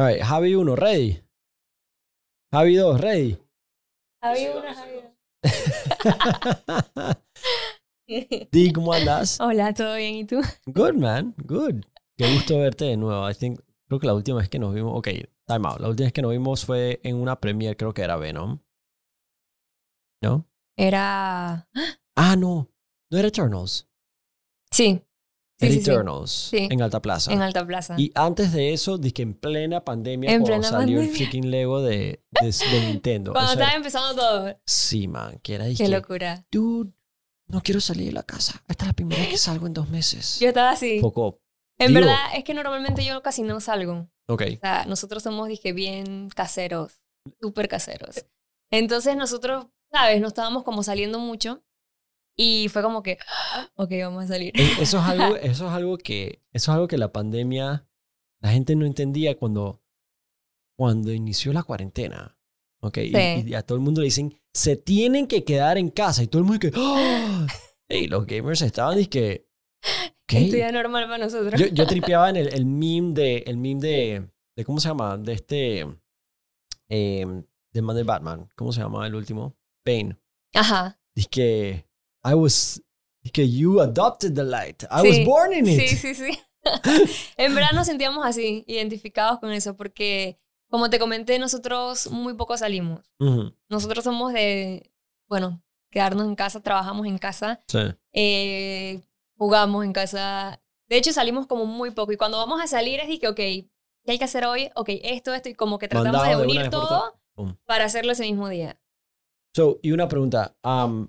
All right, Javi 1, ready. Javi 2, ready. Javi una, Javi dos. Di, ¿cómo andas? Hola, ¿todo bien? ¿Y tú? Good, man. Good. Qué gusto verte de nuevo. I think, creo que la última vez que nos vimos. Ok, time out. La última vez que nos vimos fue en una premiere, creo que era Venom. ¿No? Era... Ah, no. No era Eternals. Sí, Sí, Era sí, sí. Eternals. En Alta Plaza. en Alta Plaza. Y antes de eso, dije que en plena pandemia, En cuando plena salió el pandemia. freaking Lego de, de, de Nintendo. Cuando Eso estaba era- empezando todo. Sí, man. Que era Qué locura. dude, no quiero salir de la casa. Esta es la primera vez que salgo en dos meses. Yo estaba así. Poco. En digo- verdad, es que normalmente yo casi no salgo. Ok. O sea, nosotros somos, dije, bien caseros. Súper caseros. Entonces nosotros, ¿sabes? No estábamos como saliendo mucho. Y fue como que, "Ah, ok, vamos a salir. Eh, Eso es algo, eso es algo que, eso es algo que la pandemia, la gente no entendía cuando, cuando inició la cuarentena. Ok. Y- Sí. Y, a todo el mundo le dicen, se tienen que quedar en casa. Y todo el mundo que, ¡Ah! Y los gamers estaban y que, ¿qué? Esto ya normal para nosotros. Yo, yo tripeaba en el, el meme de, el meme de, de, ¿cómo se llama? De este, eh, de man de Batman. ¿Cómo se llama el último? Bane. Ajá. Dice que, I was, que you adopted the light. I Sí, was born in it. Sí, sí, sí. en verdad nos sentíamos así, identificados con eso, porque como te comenté, nosotros muy poco salimos. Ujú, Nosotros somos de, bueno, quedarnos en casa, trabajamos en casa, Sí. eh, jugamos en casa. De hecho, salimos como muy poco. Y cuando vamos a salir es de que, ok, ¿qué hay que hacer hoy? Ok, esto, esto, y como que tratamos Mandado de unir todo para hacerlo ese mismo día. So, y una pregunta. um,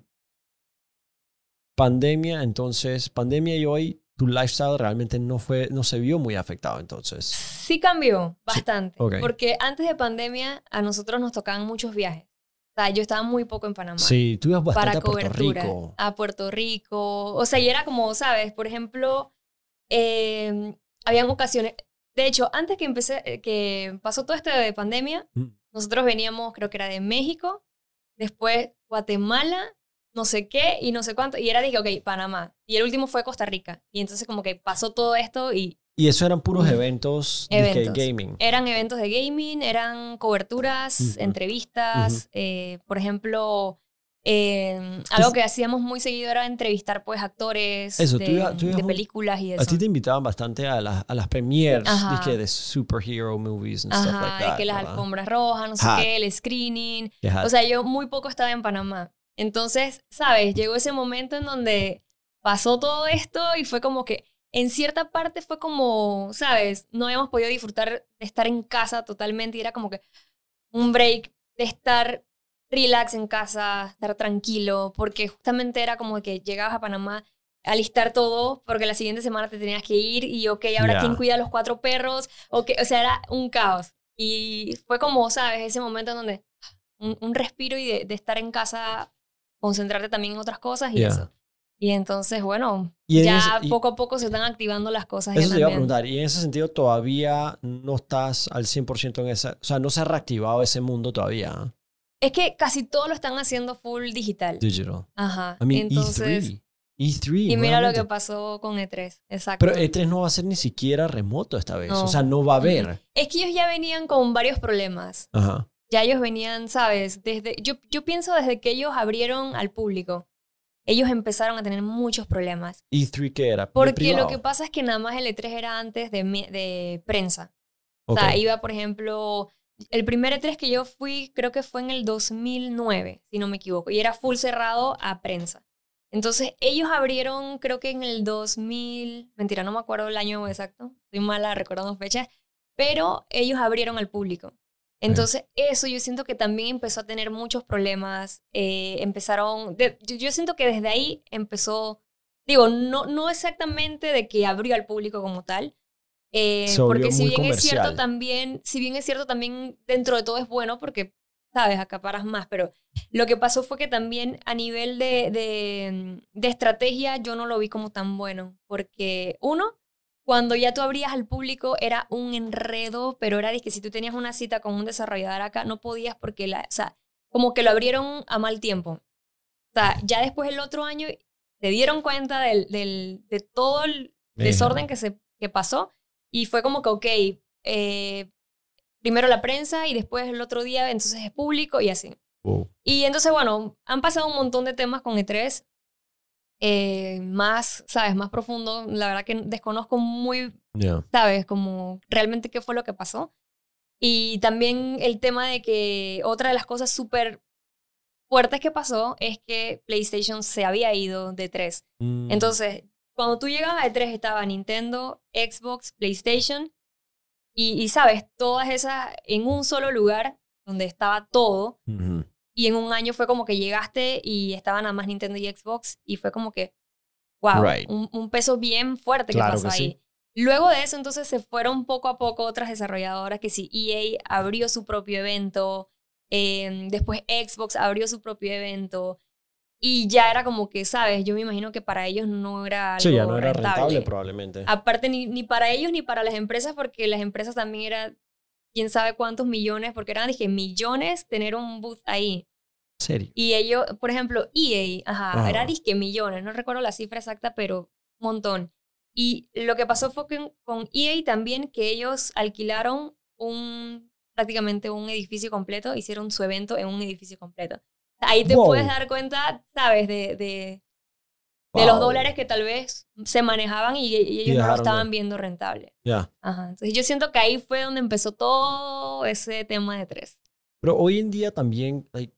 pandemia, entonces, pandemia y hoy, tu lifestyle realmente no fue, no se vio muy afectado, entonces. Sí cambió bastante, porque antes de pandemia a nosotros nos tocaban muchos viajes. O sea, yo estaba muy poco en Panamá. Sí, tú ibas bastante para a Puerto cobertura Rico. a Puerto Rico. O sea, y era como, ¿sabes? Por ejemplo, eh, habían ocasiones. De hecho, antes que empecé, eh, que pasó todo esto de pandemia, Mm. nosotros veníamos, creo que era de México, después Guatemala, no sé qué y no sé cuánto. Y era, dije, ok, Panamá. Y el último fue Costa Rica. Y entonces, como que pasó todo esto y Y eso eran puros eventos, Eventos. gaming. eran eventos de gaming, eran coberturas, entrevistas. Eh, por ejemplo, eh, algo que hacíamos muy seguido era entrevistar pues actores Eso, de, tú tú de películas y eso. A ti te invitaban bastante a, las a las premieres dizque, de superhero movies and stuff Ajá, like de that. que las ¿verdad? alfombras rojas, no sé qué, el screening. O sea, yo muy poco estaba en Panamá. Entonces, ¿sabes? Llegó ese momento en donde pasó todo esto y fue como que en cierta parte fue como, ¿sabes? No habíamos podido disfrutar de estar en casa totalmente y era como que un break de estar relax en casa, estar tranquilo, porque justamente era como que llegabas a Panamá a listar todo porque la siguiente semana te tenías que ir y ok, ahora quién cuida a los cuatro perros, okay, o sea, era un caos. Y fue como, ¿sabes? Ese momento en donde un, un respiro y de, de estar en casa, concentrarte también en otras cosas y eso. Y entonces, bueno, Y en ya ese- y- poco a poco se están activando las cosas. Eso te iba a preguntar. Y en ese sentido todavía no estás al 100% en esa... O sea, no se ha reactivado ese mundo todavía. Es que casi todo lo están haciendo full digital. Digital. Ajá. I mean, entonces, E3. E3. y mira lo que pasó con E3. Exacto. Pero E3 no va a ser ni siquiera remoto esta vez. No. O sea, no va a haber. Es que ellos ya venían con varios problemas. Ajá. Ya ellos venían, ¿sabes? Desde, yo, yo pienso desde que ellos abrieron al público, ellos empezaron a tener muchos problemas. E3 que era. Porque lo que pasa es que nada más el E3 era antes de, prensa. Ok. O sea, iba, por ejemplo, el primer E3 que yo fui, creo que fue en el 2009, si no me equivoco, y era full cerrado a prensa. Entonces, ellos abrieron, creo que en el 2000, mentira, no me acuerdo el año exacto, estoy mala recordando fechas, pero ellos abrieron al público. Entonces, eso yo siento que también empezó a tener muchos problemas. eh, empezaron, de- yo, yo siento que desde ahí empezó, digo, no, no exactamente de que abrió al público como tal, eh, porque si bien es cierto comercial. también, si bien es cierto también dentro de todo es bueno porque, sabes, acaparas más, pero lo que pasó fue que también a nivel de, de, de estrategia yo no lo vi como tan bueno, porque uno, cuando ya tú abrías al público era un enredo, pero era de que si tú tenías una cita con un desarrollador acá, no podías porque, la, o sea, como que lo abrieron a mal tiempo. O sea, ya después el otro año se dieron cuenta del, del, de todo el desorden que, se, que pasó y fue como que, ok, eh, primero la prensa y después el otro día entonces es público y así. Y entonces, bueno, han pasado un montón de temas con E3. Eh, más, ¿sabes? Más profundo. La verdad que desconozco muy, ¿sabes? Como realmente qué fue lo que pasó. Y también el tema de que otra de las cosas súper fuertes que pasó es que PlayStation se había ido de 3. Mm. Entonces, cuando tú llegabas a E3 estaba Nintendo, Xbox, PlayStation y, y, sabes, todas esas en un solo lugar donde estaba todo. Y en un año fue como que llegaste y estaban nada más Nintendo y Xbox y fue como que, wow, Right. un, un peso bien fuerte Claro que pasó que ahí. sí. Luego de eso, entonces se fueron poco a poco otras desarrolladoras que sí, EA abrió su propio evento, eh, después Xbox abrió su propio evento y ya era como que, ¿sabes? Yo me imagino que para ellos no era algo Sí, ya no era rentable. rentable probablemente. Aparte, ni, ni para ellos ni para las empresas, porque las empresas también eran quién sabe cuántos millones, porque eran, dije, millones tener un booth ahí. ¿En serio? Y ellos, por ejemplo, EA, ajá, Ajá. era disque millones, no recuerdo la cifra exacta, pero un montón. Y lo que pasó fue que con EA también, que ellos alquilaron un, prácticamente un edificio completo, hicieron su evento en un edificio completo. Ahí te Wow. puedes dar cuenta, ¿sabes? De, de, de los dólares que tal vez se manejaban y, y ellos no lo de- estaban viendo rentable. Ya. Ajá. Entonces yo siento que ahí fue donde empezó todo ese tema de tres. Pero hoy en día también, like,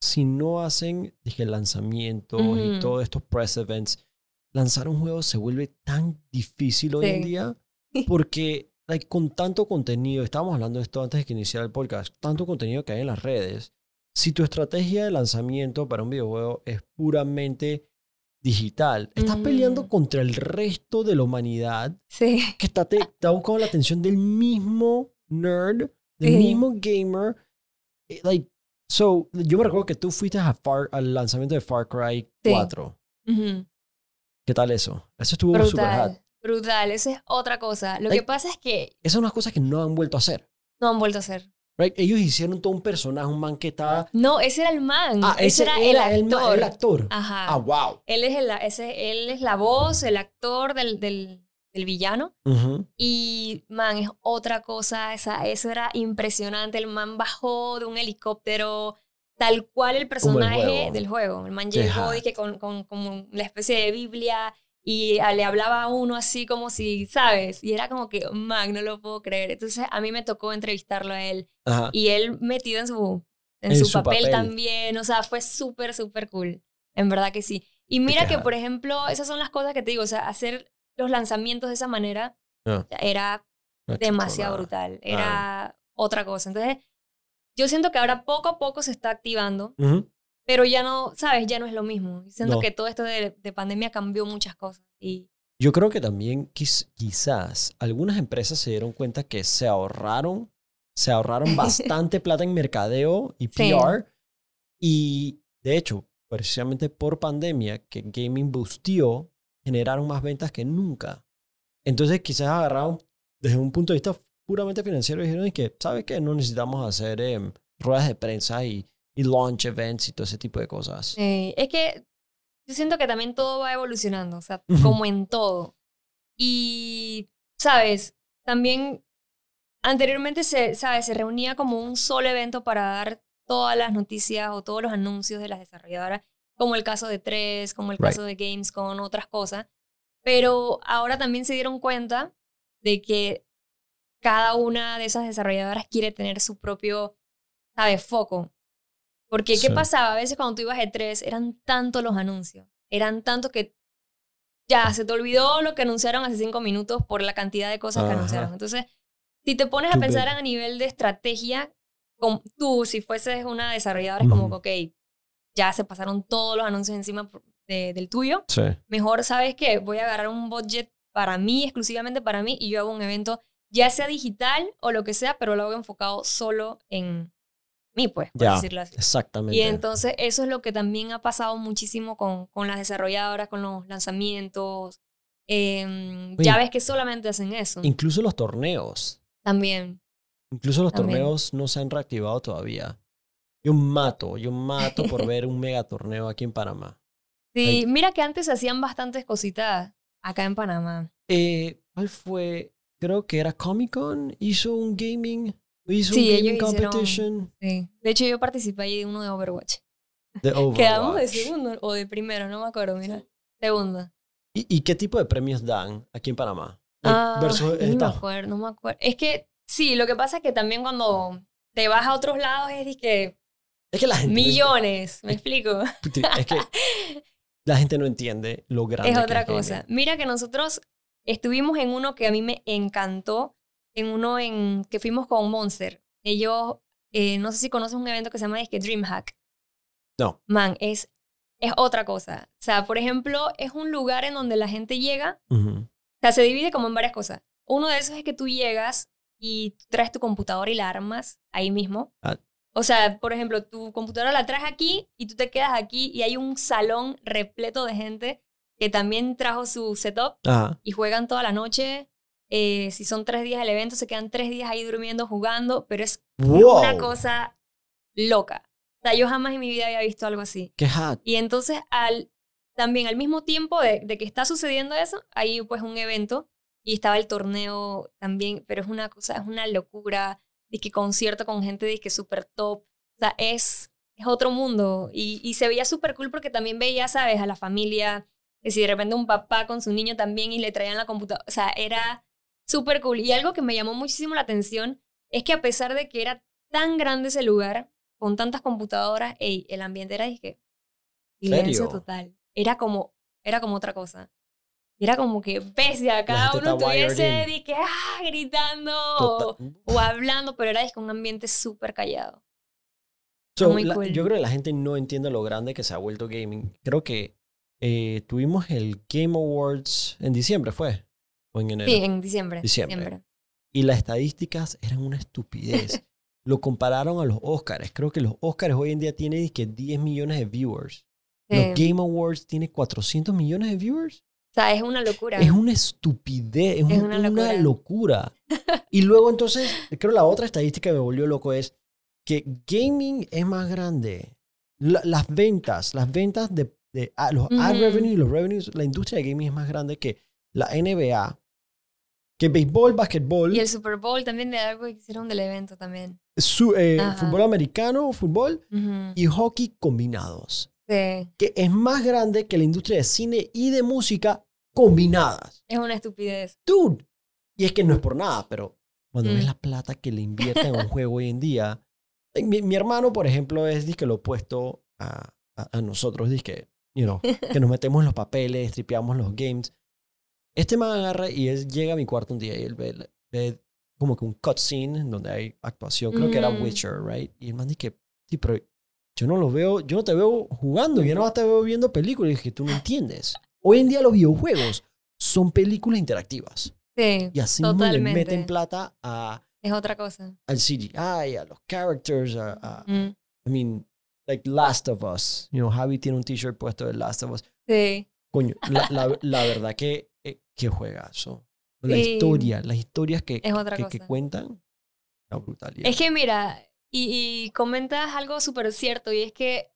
si no hacen dije, lanzamientos y todos estos press events, lanzar un juego se vuelve tan difícil hoy en día porque like, con tanto contenido, estábamos hablando de esto antes de que iniciara el podcast, tanto contenido que hay en las redes, si tu estrategia de lanzamiento para un videojuego es puramente digital, estás peleando Mm. contra el resto de la humanidad Sí. que está, te- está buscando la atención del mismo nerd, del Sí. mismo gamer. Eh, Like, so, yo me recuerdo que tú fuiste a Far- al lanzamiento de Far Cry Sí. 4. ¿Qué tal eso? Eso estuvo super hot. Brutal. Brutal. Esa es otra cosa. Lo Like- que pasa es que Esas son unas cosas que no han vuelto a hacer. no han vuelto a hacer. Right? Ellos hicieron todo un personaje, un man que estaba... No, ese era el man. Ah, ese, era, el actor. el actor. Ajá. Ah, wow. Él, es el, ese, él es la voz, el actor del, del, del villano. Ujú. Y, man, es otra cosa. Esa, eso era impresionante. El man bajó de un helicóptero, tal cual el personaje juego. del juego. El man llegó hot. dije, con, con como la especie de Biblia y a- le hablaba a uno así como si, ¿sabes? Y era como que, man, no lo puedo creer. Entonces, a mí me tocó entrevistarlo a él. Ajá. Y él metido en su, en En su, su papel, papel. también. O sea, fue súper, súper cool. En verdad que sí. Y mira que, por ejemplo, esas son las cosas que te digo. O sea, hacer los lanzamientos de esa manera Ah. era No, demasiado brutal. Era otra cosa. Entonces, yo siento que ahora poco a poco se está activando, Ujú. Pero ya no, ¿sabes? Ya no es lo mismo. Siento No. que todo esto de, de pandemia cambió muchas cosas. Y Yo creo que también quiz- quizás algunas empresas se dieron cuenta que se ahorraron, se ahorraron bastante plata en mercadeo y Sí. PR. Y de hecho, precisamente por pandemia, que gaming boostió, generaron más ventas que nunca. Entonces quizás agarraron desde un punto de vista puramente financiero y dijeron que, ¿sabes qué? No necesitamos hacer em, ruedas de prensa y, y launch events y todo ese tipo de cosas. es que yo siento que también todo va evolucionando, o sea, como en todo. Y, ¿sabes? También anteriormente se, ¿sabes? Se reunía como un solo evento para dar todas las noticias o todos los anuncios de las desarrolladoras, como el caso de Tres, como el Right. caso de Games con otras cosas. Pero ahora también se dieron cuenta de que cada una de esas desarrolladoras quiere tener su propio, ¿sabes? Foco. Porque, ¿qué Sí. pasaba? A veces cuando tú ibas a E3 eran tantos los anuncios, eran tantos que ya se te olvidó lo que anunciaron hace cinco minutos por la cantidad de cosas que anunciaron. Entonces, si te pones a pensar a nivel de estrategia, como tú, si fueses una desarrolladora, es como ok, ya se pasaron todos los anuncios encima de- del tuyo. Sí. Mejor, ¿sabes qué? Voy a agarrar un budget para mí, exclusivamente para mí, y yo hago un evento, ya sea digital o lo que sea, pero lo hago enfocado solo en mí, pues, por Ya, decirlo así. exactamente. Y entonces eso es lo que también ha pasado muchísimo con, con las desarrolladoras, con los lanzamientos. Em, Oye. ya ves que solamente hacen eso. Incluso los torneos. También. Incluso los También. torneos no se han reactivado todavía. Yo mato, yo mato por ver un mega torneo aquí en Panamá. Sí, mira que antes hacían bastantes cositas acá en Panamá. Eh, ¿Cuál fue? Creo que era Comic Con. Hizo un gaming. Hizo Sí, un ellos gaming hicieron- competition Sí. De hecho, yo participé ahí de uno de Overwatch. de Overwatch. Quedamos de segundo o de primero, no me acuerdo, mira. Segundo. ¿Y, y qué tipo de premios dan aquí en Panamá? Ah, versus no me acuerdo, no me acuerdo. Es que sí, lo que pasa es que también cuando te vas a otros lados es de que Es que la gente... no millones, ¿me explico? Es que la gente no entiende lo grande Es otra cosa. Mira que nosotros estuvimos en uno que a mí me encantó, en uno en que fuimos con Monster. Ellos, eh, no sé si conoces un evento que se llama es que DreamHack. No. Man, es, es otra cosa. O sea, por ejemplo, es un lugar en donde la gente llega, o sea, se divide como en varias cosas. Uno de esos es que tú llegas y traes tu computadora y la armas ahí mismo. Ah. O sea, por ejemplo, tu computadora la traes aquí y tú te quedas aquí y hay un salón repleto de gente que también trajo su setup Ajá. y juegan toda la noche. Eh, si son tres días el evento, se quedan tres días ahí durmiendo, jugando, pero es Wow. una cosa loca. O sea, yo jamás en mi vida había visto algo así. Qué hot. Y entonces, al, también al mismo tiempo de, de que está sucediendo eso, hay pues un evento y estaba el torneo también, pero es una cosa, es una locura. Y que concierto con gente de que súper top. O sea, es, es otro mundo. Y, y se veía súper cool porque también veía, ¿sabes? A la familia. Que si de repente un papá con su niño también y le traían la computadora. O sea, era súper cool. Y algo que me llamó muchísimo la atención es que a pesar de que era tan grande ese lugar, con tantas computadoras, ey, el ambiente era dije, silencio ¿Serio? total. Era como, era como otra cosa. Era como que bestia, cada uno estuviese dije, ah, gritando o, hablando, pero era dizque, un ambiente súper callado. So, muy la- cool. Yo creo que la gente no entiende lo grande que se ha vuelto gaming. Creo que eh, tuvimos el Game Awards en diciembre, ¿fue? ¿O en enero? Sí, en diciembre. Diciembre. Y las estadísticas eran una estupidez. lo compararon a los Oscars. Creo que los Oscars hoy en día tienen que 10 millones de viewers. Sí. Los Game Awards tienen 400 millones de viewers. O sea, es una locura. Es una estupidez, es, Es un- una una, locura. locura. y luego entonces, creo la otra estadística que me volvió loco es que gaming es más grande. La- las ventas, las ventas de, de ah, los ad revenue y los revenues, la industria de gaming es más grande que la NBA, que béisbol, basquetbol, Y el Super Bowl también de algo que hicieron del evento también. su- eh, fútbol americano, fútbol Ujú. y hockey combinados. Sí, Que es más grande que la industria de cine y de música combinadas. es una estupidez. dude. Y es que no es por nada, pero cuando ves Mm. la plata que le invierten a un juego hoy en día. eh, Mi, mi hermano, por ejemplo, es disque lo opuesto a, a, a nosotros, disque, you know, que nos metemos en los papeles, tripeamos los games. Este man agarra y él llega a mi cuarto un día y él ve, ve como que un cutscene en donde hay actuación. Creo que era Ujú. Witcher, right? Y el man dice, sí, pero yo no lo veo, yo no te veo jugando, yo no te veo viendo películas. Y dije, tú no entiendes. Hoy en día los videojuegos son películas interactivas. Sí, Y así le meten plata a, es otra cosa. al CGI, a los characters, a, a- Mm. I mean, like Last of Us. You know, Javi tiene un t-shirt puesto de Last of Us. Sí, Coño, la, la, la verdad que, eh, qué juegazo. La Sí. historia, las historias que, que, que cuentan, la brutalidad. Es que mira, y, y comentas algo súper cierto, y es que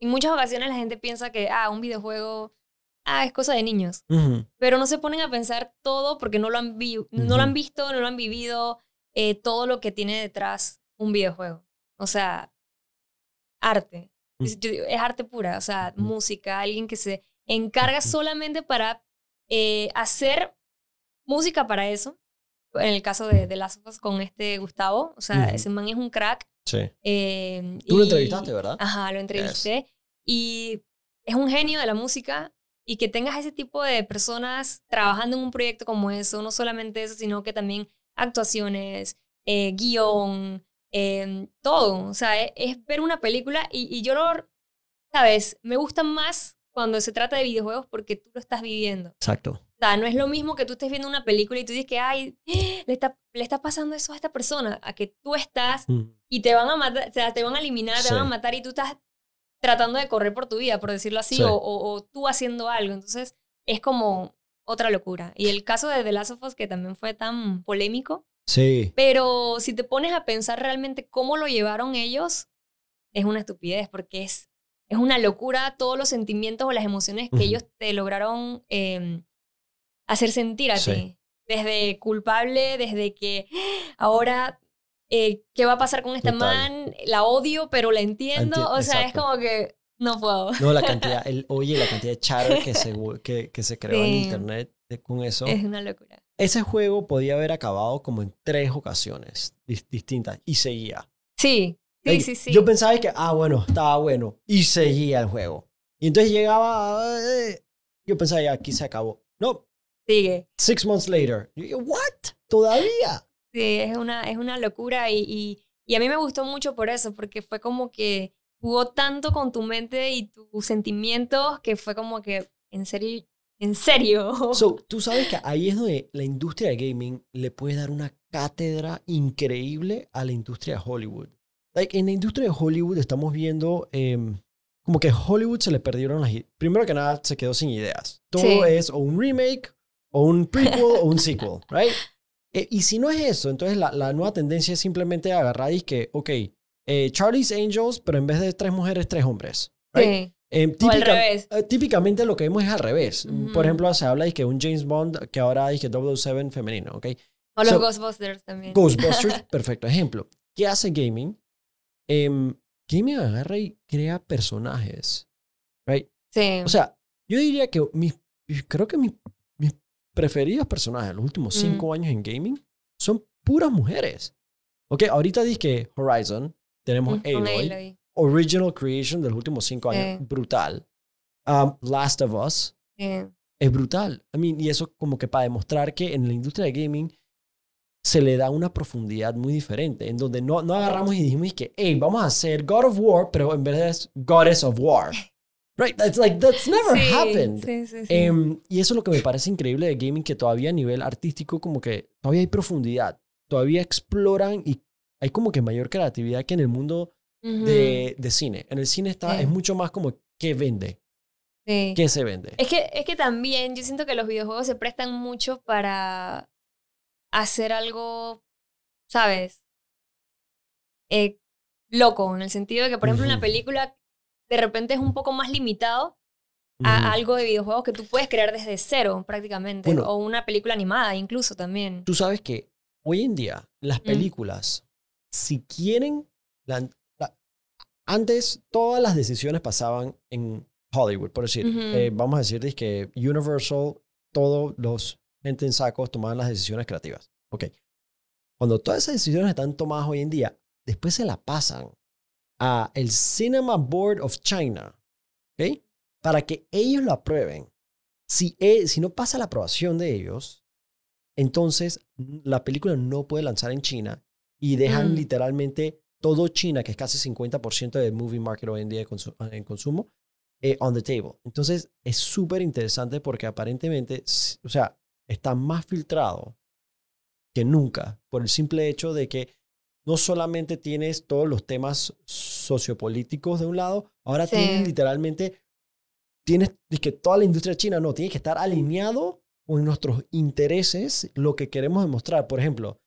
en muchas ocasiones la gente piensa que, ah, un videojuego, ah, es cosa de niños. Pero no se ponen a pensar todo porque no lo han, vi- no lo han visto, no lo han vivido, eh, todo lo que tiene detrás un videojuego. O sea, arte. Mm. Es, digo, es arte pura, o sea, música, alguien que se encarga solamente para eh, hacer música para eso. En el caso de, of Us con este Gustavo, o sea, ese man es un crack. Sí. eh, Tú lo y- entrevistaste, ¿verdad? Ajá, lo entrevisté. Y es un genio de la música. Y que tengas ese tipo de personas trabajando en un proyecto como eso, no solamente eso, sino que también actuaciones, eh, guion, eh, todo. O sea, es, es ver una película y, y yo lo, ¿sabes? Me gusta más cuando se trata de videojuegos porque tú lo estás viviendo. Exacto. O sea, no es lo mismo que tú estés viendo una película y tú dices que, ay, le está, le está pasando eso a esta persona, a que tú estás Ujú. y te van a matar, o sea, te van a eliminar, te van a matar y tú estás tratando de correr por tu vida, por decirlo así, Sí. o, o- o tú haciendo algo. Entonces, es como otra locura. Y el caso de The Last of Us, que también fue tan polémico, Sí. pero si te pones a pensar realmente cómo lo llevaron ellos, es una estupidez, porque es, es una locura todos los sentimientos o las emociones que ellos te lograron eh, hacer sentir a Sí. ti. Desde culpable, desde que ahora eh, ¿qué va a pasar con esta man? La odio, pero la entiendo. Enti- o sea, es exacto. como que no puedo. No, la cantidad, el, oye, la cantidad de chatter que se, que, que se creó en internet con eso. Es una locura. Ese juego podía haber acabado como en tres ocasiones dis- distintas y seguía. Sí, sí, sí, sí. Yo pensaba que, ah, bueno, estaba bueno. Y seguía el juego. Y entonces llegaba, eh, yo pensaba, ya, aquí se acabó. No, Sigue. six months later. What? Todavía. Sí, es una, es una locura y, y, y a mí me gustó mucho por eso, porque fue como que jugó tanto con tu mente y tus sentimientos que fue como que, en serio, en serio. So, tú sabes que ahí es donde la industria de gaming le puede dar una cátedra increíble a la industria de Hollywood. Like, en la industria de Hollywood estamos viendo em, como que Hollywood se le perdieron las ideas. Primero que nada, se quedó sin ideas. Todo Sí. es o un remake, o un prequel, o un sequel, right? Eh, y si no es eso, entonces la, la nueva tendencia es simplemente agarrar y que, ok, eh, Charlie's Angels, pero en vez de tres mujeres, tres hombres. Right? Sí. Em, O al típica- revés. eh, típicamente lo que vemos es al revés. Ujú. Por ejemplo, se habla de que un James Bond que ahora dice 007 femenino, ¿ok? O los So- Ghostbusters también. Ghostbusters, perfecto ejemplo. ¿Qué hace gaming? Em, gaming agarra y crea personajes, right? Sí. O sea, yo diría que mis, creo que mis, mis preferidos personajes en los últimos Mm. cinco años en gaming son puras mujeres. Ok, ahorita que Horizon, tenemos Mm, Aloy, Aloy. original creation de los últimos cinco años, Sí. brutal. Um, Last of Us, Sí. es brutal. I mean, y eso como que para demostrar que en la industria de gaming se le da una profundidad muy diferente, en donde no, no agarramos y dijimos que, hey, vamos a hacer God of War, pero en vez de es Goddess of War. Right? That's like, that's never Sí, happened. Sí, sí, sí. Em, y eso es lo que me parece increíble de gaming, que todavía a nivel artístico como que todavía hay profundidad, todavía exploran y hay como que mayor creatividad que en el mundo de, de cine. En el cine está, es mucho más como qué vende, Sí. qué se vende. Es que, es que también yo siento que los videojuegos se prestan mucho para hacer algo, ¿sabes? Eh, loco, en el sentido de que, por ejemplo, una película de repente es un poco más limitado a algo de videojuegos que tú puedes crear desde cero prácticamente. Bueno. o una película animada incluso también. Tú sabes que hoy en día las Mm. películas, si quieren, la- la- antes todas las decisiones pasaban en Hollywood, por decir, eh, vamos a decir que Universal, todos los gente en sacos tomaban las decisiones creativas. Ok. Cuando todas esas decisiones están tomadas hoy en día, después se la pasan a el Cinema Board of China, ¿ok? Para que ellos lo aprueben. Si, e- si no pasa la aprobación de ellos, entonces la película no puede lanzar en China y dejan Mm. literalmente todo China, que es casi 50% del movie market hoy en día consu- en consumo, eh, on the table. Entonces es súper interesante porque aparentemente, o sea, está más filtrado que nunca por el simple hecho de que no solamente tienes todos los temas sociopolíticos de un lado, ahora Sí. tienes literalmente, tienes es que toda la industria china no, tiene que estar alineado con nuestros intereses, lo que queremos demostrar. Por ejemplo,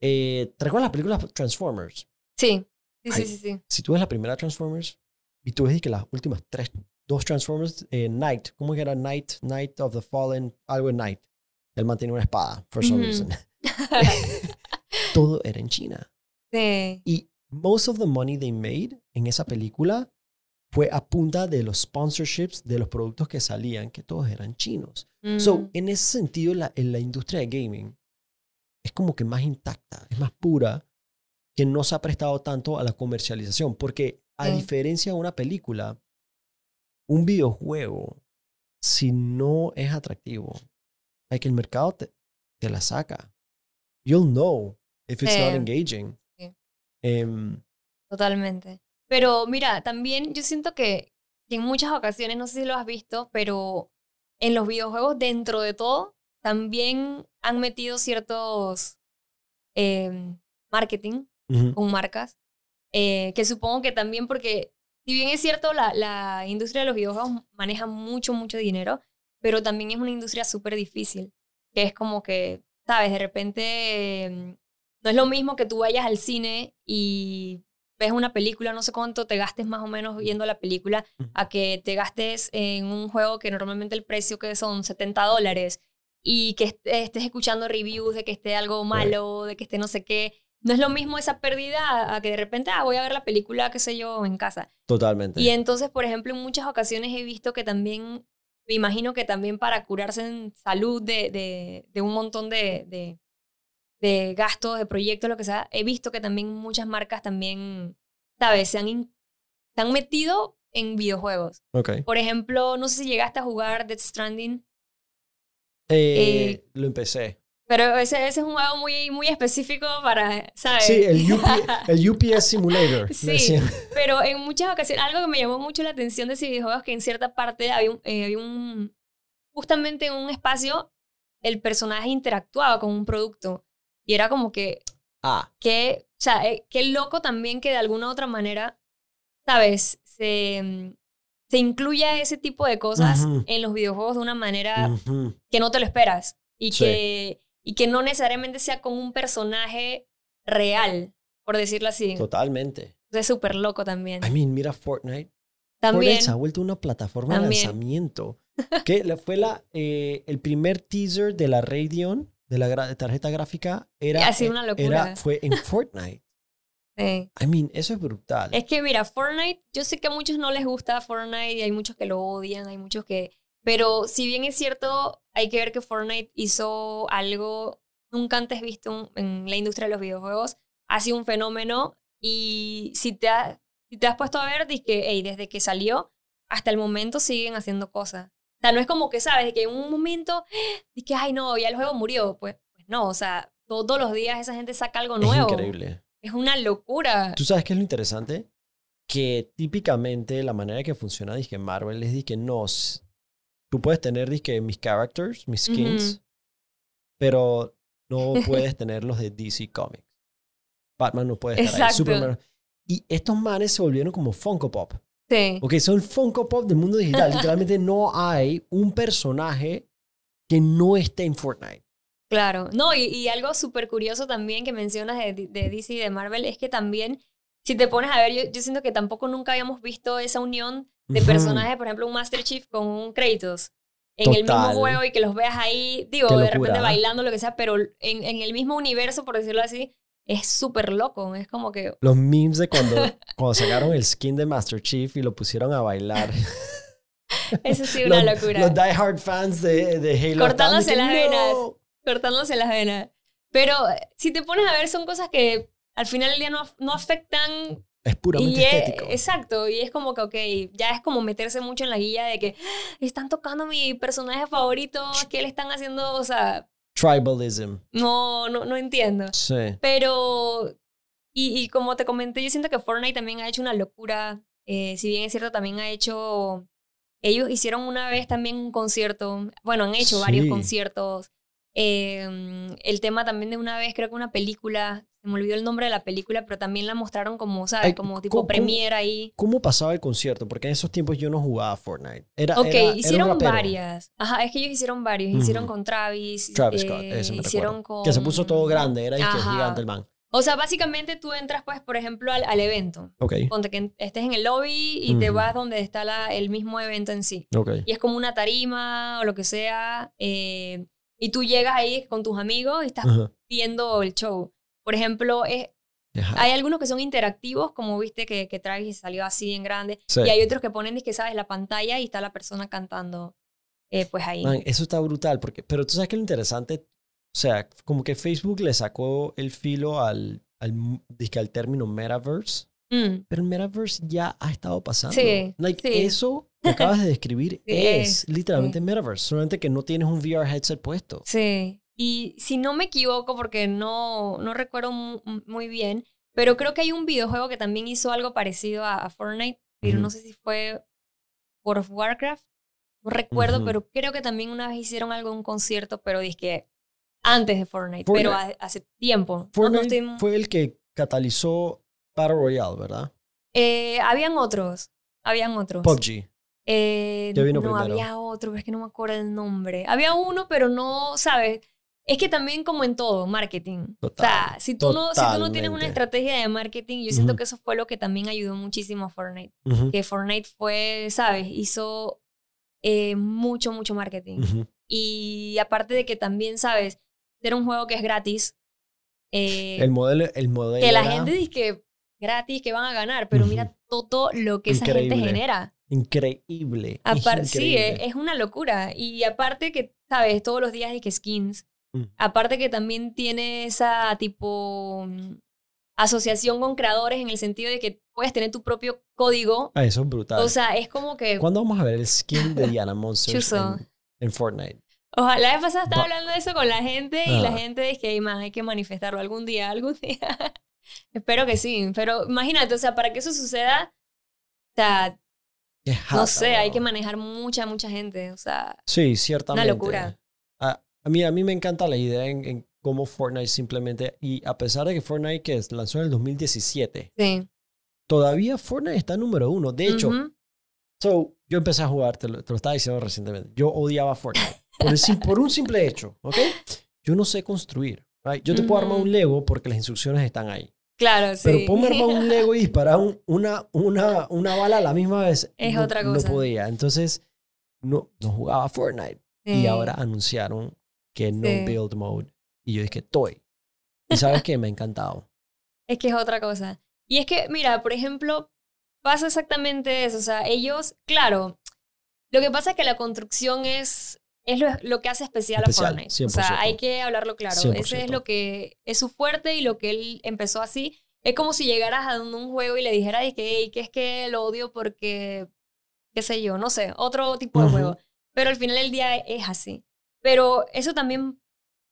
eh, ¿te recuerdas las películas Transformers? Sí, sí, sí, Ay. sí. sí. Si tú ves la primera Transformers y tú ves que las últimas tres, dos Transformers, eh, Knight, ¿cómo que era Knight? Knight of the Fallen, algo en Knight. Él mantenía una espada, for some Ujú. reason. Todo era en China. sí. Y most of the money they made en esa película fue a punta de los sponsorships de los productos que salían, que todos eran chinos. So, Mm. en ese sentido, la, en la industria de gaming es como que más intacta, es más pura, que no se ha prestado tanto a la comercialización. Porque a Sí. diferencia de una película, un videojuego, si no es atractivo, hay que el mercado te, te la saca. You'll know if it's not Sí. engaging. Sí. Em, Totalmente. Pero mira, también yo siento que, en muchas ocasiones, no sé si lo has visto, pero en los videojuegos, dentro de todo, también han metido ciertos em, marketing ujú, con marcas, eh, que supongo que también porque, si bien es cierto, la, la industria de los videojuegos maneja mucho, mucho dinero, pero también es una industria súper difícil, que es como que, sabes, de repente em, no es lo mismo que tú vayas al cine y ves una película, no sé cuánto te gastes más o menos viendo la película, a que te gastes en un juego que normalmente el precio que son 70 dólares y que est- estés escuchando reviews de que esté algo malo, de que esté no sé qué. no es lo mismo esa pérdida a que de repente, ah, voy a ver la película, qué sé yo, en casa. Totalmente. Y entonces, por ejemplo, en muchas ocasiones he visto que también, me imagino que también para curarse en salud de, de, de un montón de, de, de gastos, de proyectos, lo que sea, he visto que también muchas marcas también, ¿sabes? Se han, in- se han metido en videojuegos. Ok. Por ejemplo, no sé si llegaste a jugar Death Stranding, Eh, eh, lo empecé. Pero ese, ese es un juego muy, muy específico para, ¿sabes? Sí, el, UP, el UPS Simulator. Sí. Pero en muchas ocasiones, algo que me llamó mucho la atención de ese videojuego es que en cierta parte había un, eh, había un justamente en un espacio, el personaje interactuaba con un producto. Y era como que, Ah, que o sea, eh, qué loco también que de alguna u otra manera, ¿sabes? Se, se incluya ese tipo de cosas Ujú. en los videojuegos de una manera ujú. que no te lo esperas. Y, Sí. que, y que no necesariamente sea con un personaje real, por decirlo así. totalmente. Es súper loco también. I mean, mira Fortnite. También. Fortnite se ha vuelto una plataforma de lanzamiento. que fue la, eh, el primer teaser de la Radeon, de la tarjeta gráfica, era, Ha sido una eh, locura. era- fue en Fortnite. Sí. I mean, eso es brutal. Es que mira, Fortnite, yo sé que a muchos no les gusta Fortnite y hay muchos que lo odian, hay muchos que... Pero si bien es cierto, hay que ver que Fortnite hizo algo nunca antes visto en la industria de los videojuegos. Ha sido un fenómeno y si te, ha- si te has puesto a ver, dices que hey, desde que salió hasta el momento siguen haciendo cosas. O sea, no es como que, ¿sabes? Que en un momento, dices que, ay, no, ya el juego murió. Pues, pues no, o sea, todos los días esa gente saca algo es nuevo. increíble. Es una locura. ¿Tú sabes qué es lo interesante? Que típicamente la manera que funciona disque Marvel es que no. Tú puedes tener disque mis characters, mis skins, pero no puedes tener los de DC Comics. Batman no puede estar ahí. Exacto. Superman. Y estos manes se volvieron como Funko Pop. Sí. Ok, son Funko Pop del mundo digital. Literalmente no hay un personaje que no esté en Fortnite. Claro, no, y, y algo súper curioso también que mencionas de, de DC y de Marvel es que también, si te pones a ver, yo, yo siento que tampoco nunca habíamos visto esa unión de personajes, por ejemplo, un Master Chief con un Kratos en el mismo juego y que los veas ahí, digo, de repente bailando, lo que sea, pero en, en el mismo universo, por decirlo así, es súper loco, es como que... Los memes de cuando, cuando sacaron el skin de Master Chief y lo pusieron a bailar. Eso sí, una los, locura. Los diehard fans de, de Halo. Cortándose las venas. Cortándose las venas. Pero eh, si te pones a ver, son cosas que al final del día no, no afectan Es puramente y es- exacto, y es como que, ok, ya es como meterse mucho en la guía de que "Ah, están tocando mi personaje favorito, ¿qué le están haciendo? O sea, Tribalism. no, no, no entiendo. Sí. Pero, y, y como te comenté, yo siento que Fortnite también ha hecho una locura. eh, si bien es cierto, también ha hecho, ellos hicieron una vez también un concierto, bueno, han hecho varios conciertos. Eh, el tema también de una vez, creo que una película, me olvidó el nombre de la película, pero también la mostraron como, ¿sabes? Como ¿cómo- tipo premiere ahí. ¿Cómo pasaba el concierto? Porque en esos tiempos yo no jugaba a Fortnite. Era, Ok, era- era hicieron rapero. varias. Ajá, es que ellos hicieron varios. Hicieron con Travis. Travis eh, Scott, ese me hicieron recuerdo. con... Que se puso todo grande, era Ajá. gigante el man. O sea, básicamente tú entras, pues, por ejemplo, al, al evento. Ok, Ponte que estés en el lobby y te vas donde está la, el mismo evento en sí. ok. Y es como una tarima o lo que sea. eh, y tú llegas ahí con tus amigos y estás Ajá. viendo el show. Por ejemplo, es, Ajá. hay algunos que son interactivos, como viste que, que Travis salió así en grande. Sí. Y hay otros que ponen, que sabes, la pantalla y está la persona cantando, eh, pues ahí. Man, eso está brutal, porque, pero tú sabes que lo interesante, o sea, como que Facebook le sacó el filo al, al, al término metaverse, Mm, pero el metaverse ya ha estado pasando. Sí, Like, sí. Eso que acabas de describir es es, literalmente metaverse, solamente que no tienes un VR headset puesto. sí. Y si no me equivoco, porque no, no recuerdo mu- muy bien, pero creo que hay un videojuego que también hizo algo parecido a, a Fortnite, pero no sé si fue World of Warcraft. No recuerdo, pero creo que también una vez hicieron algo en un concierto, pero que antes de Fortnite, Fortnite- pero ha- hace tiempo. No- no Fortnite estoy- fue el que catalizó Battle Royale, ¿verdad? Eh, habían otros, habían otros. PUBG. Eh, ¿Qué vino no, primero? había otro, pero es que no me acuerdo el nombre. Había uno, pero no, ¿sabes? Es que también como en todo, marketing. Total, o sea, si tú, no, si tú no tienes una estrategia de marketing, yo siento Ujú. que eso fue lo que también ayudó muchísimo a Fortnite. Ujú, Que Fortnite fue, ¿sabes? Hizo eh, mucho, mucho marketing. ujú. Y aparte de que también, ¿sabes? Ser un juego que es gratis, eh, El modelo, el modelo que la era gente dice que gratis, que van a ganar, pero mira todo lo que esa gente Increíble. genera. increíble. Apar- es sí, increíble. es, es una locura. Y aparte que, ¿sabes? Todos los días hay que skins. Mm. Aparte que también tiene esa tipo mm, asociación con creadores en el sentido de que puedes tener tu propio código. Ah, eso es brutal. O sea, es como que... ¿Cuándo vamos a ver el skin de Diana Monsters Chuzo. en, en Fortnite? Ojalá la pasada estaba hablando de eso con la gente y la Ah. gente dice que "Ey, man, hay que manifestarlo algún día, algún día. Espero que sí, pero imagínate, o sea, para que eso suceda, o sea, no sé, hay que manejar mucha, mucha gente, o sea, Sí, ciertamente. locura. A, a mí, a mí me encanta la idea en, en cómo Fortnite simplemente, y a pesar de que Fortnite que es- lanzó en el 2017, sí. todavía Fortnite está número uno. De hecho, Ujú. so, yo empecé a jugar, te lo, te lo estaba diciendo recientemente, yo odiaba Fortnite. Por, el por un simple hecho, ¿ok? Yo no sé construir. right? Yo te puedo armar un Lego porque las instrucciones están ahí. Claro, sí. Pero ponme armar un Lego y disparar un- una, una, una bala a la misma vez. Es no- otra cosa. No podía. Entonces, no, no jugaba Fortnite. Y Sí. ahora anunciaron que no Sí. build mode. Y yo dije, estoy. Y sabes que me ha encantado. Es que es otra cosa. Y es que, mira, por ejemplo, pasa exactamente eso. O sea, ellos, claro, lo que pasa es que la construcción es, es lo, lo que hace especial, Especial, a Fortnite. O 100%. sea, hay que hablarlo claro. Ese 100%. es lo que es su fuerte y lo que él empezó así. Es como si llegaras a un, juego y le dijeras que, "Ey, que es que lo odio porque, qué sé yo, no sé, otro tipo de juego. Pero al final del día es así. Pero eso también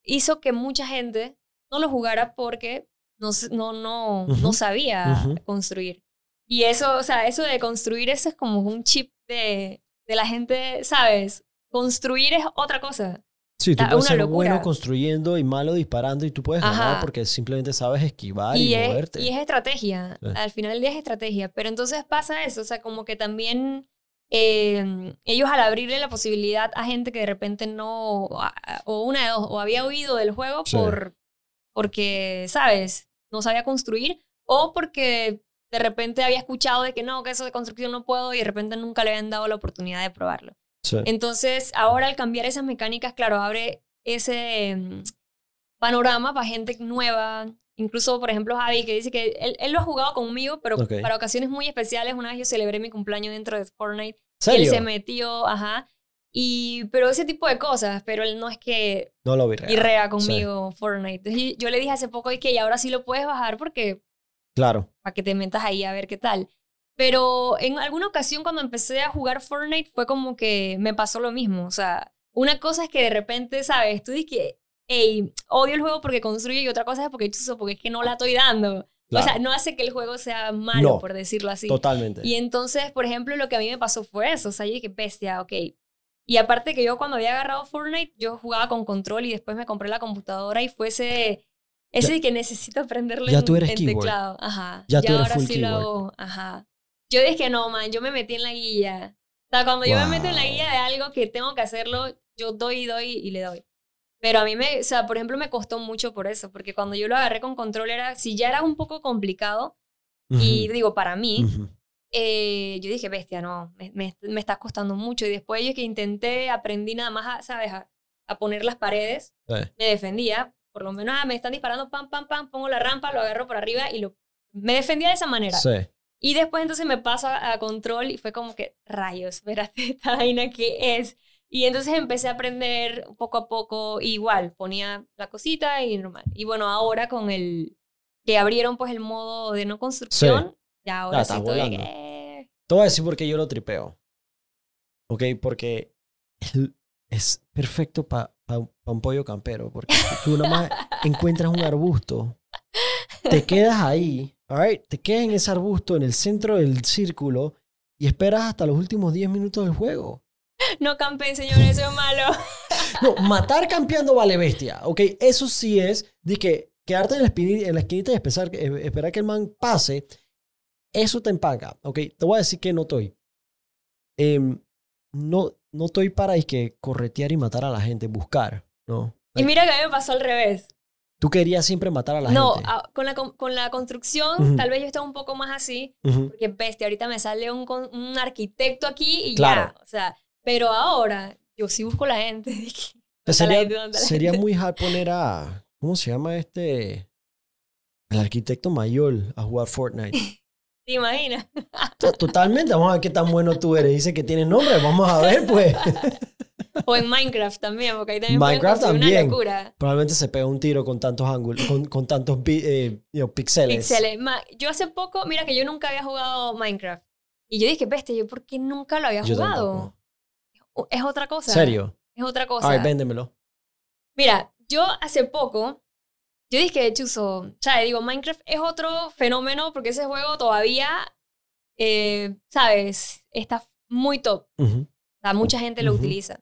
hizo que mucha gente no lo jugara porque no, no, no, no sabía construir. Y eso, o sea, eso de construir, eso es como un chip de, de la gente, ¿sabes? Construir es otra cosa. Sí, tú puedes ser locura. bueno construyendo y malo disparando y tú puedes ganar Ajá. porque simplemente sabes esquivar y, Y es, moverte. y es estrategia. Sí. Al final del día es estrategia. Pero entonces pasa eso, o sea, como que también eh, ellos al abrirle la posibilidad a gente que de repente no, o una de dos, o había oído del juego Sí. por, porque, ¿sabes? No sabía construir, o porque de repente había escuchado de que no, que eso de construcción no puedo y de repente nunca le habían dado la oportunidad de probarlo. Sí. Entonces, ahora al cambiar esas mecánicas, claro, abre ese mm, panorama para gente nueva. Incluso, por ejemplo, Javi, que dice que él, él lo ha jugado conmigo, pero para ocasiones muy especiales. Una vez yo celebré mi cumpleaños dentro de Fortnite. Y él se metió, ajá. Y, pero ese tipo de cosas, pero él no es que No lo vi real. irrea conmigo Fortnite. Entonces, yo le dije hace poco y que y ahora sí lo puedes bajar porque Claro. para que te metas ahí a ver qué tal. Pero en alguna ocasión cuando empecé a jugar Fortnite fue como que me pasó lo mismo. O sea, una cosa es que de repente, ¿sabes? Tú dices que, hey, odio el juego porque construye y otra cosa es porque, chuzo, porque es que no la estoy dando. Claro. O sea, no hace que el juego sea malo, No. por decirlo así. Totalmente. Y entonces, por ejemplo, lo que a mí me pasó fue eso. O sea, yo dije, bestia, ok. Y aparte que yo cuando había agarrado Fortnite, yo jugaba con control y después me compré la computadora y fue ese, Ya- de que necesito aprenderlo ya en, tú eres en teclado. Ajá. Ya tú eres ahora full sí lo hago. Ajá. Yo dije, no, man, yo me metí en la guía. O sea, cuando yo me meto en la Wow. guía de algo que tengo que hacerlo, yo doy y doy y le doy. Pero a mí me, o sea, por ejemplo, me costó mucho por eso, porque cuando yo lo agarré con control era, si ya era un poco complicado, y digo, para mí, eh, yo dije, bestia, no, me, me, me está costando mucho. Y después yo que intenté, aprendí nada más, a, ¿sabes? A, a poner las paredes, me defendía. Por lo menos, ah, me están disparando, pam, pam, pam, pongo la rampa, lo agarro por arriba y lo... Me defendía de esa manera. sí. Y después entonces me paso a, a control y fue como que, rayos, espérate, esta vaina que es. Y entonces empecé a aprender poco a poco, igual, ponía la cosita y normal. Y bueno, ahora con el que abrieron pues el modo de no construcción, ya ahora Ya, sí estoy que, Te voy a decir por qué yo lo tripeo. Ok, porque es perfecto para un pollo campero. Porque tú nada más encuentras un arbusto, te quedas ahí, alright, te quedas en ese arbusto en el centro del círculo y esperas hasta los últimos 10 minutos del juego. No campen, señores, eso es malo. No, matar campeando vale bestia. Ok, eso sí es de que quedarte en la, en la esquinita y esperar, eh, esperar que el man pase. Eso te empaga. Ok, te voy a decir que no estoy. Em, no, no estoy para que corretear y matar a la gente, buscar. No. Y mira que a mí me pasó al revés. Tú querías siempre matar a la No, gente. a- con, la, con, la construcción, tal vez yo estaba un poco más así, Ujú. porque bestia, ahorita me sale un, arquitecto aquí y Claro. ya. O sea, pero ahora yo sí busco la gente. Pues ¿Dónde está la sería la sería gente? muy hard poner a. ¿Cómo se llama este? El arquitecto mayor a jugar Fortnite. ¿Te imaginas? To- Totalmente, vamos a ver qué tan bueno tú eres. Dice que tienes nombre, vamos a ver, pues. O en Minecraft también, porque ahí también Minecraft también. una locura. Probablemente se pega un tiro con tantos ángulos, con, con tantos eh, you know, píxeles. Pixeles. Ma- Yo hace poco, mira que yo nunca había jugado Minecraft. Y yo dije, bestia, ¿yo por qué nunca lo había Yo jugado? tampoco. Es otra cosa. ¿Serio? Es otra cosa. Ay, véndemelo. Mira, yo hace poco, yo dije, Chuzo, sea, digo, Minecraft es otro fenómeno porque ese juego todavía, eh, ¿sabes? Está muy top. Ujú. O sea, mucha gente lo Ujú. utiliza.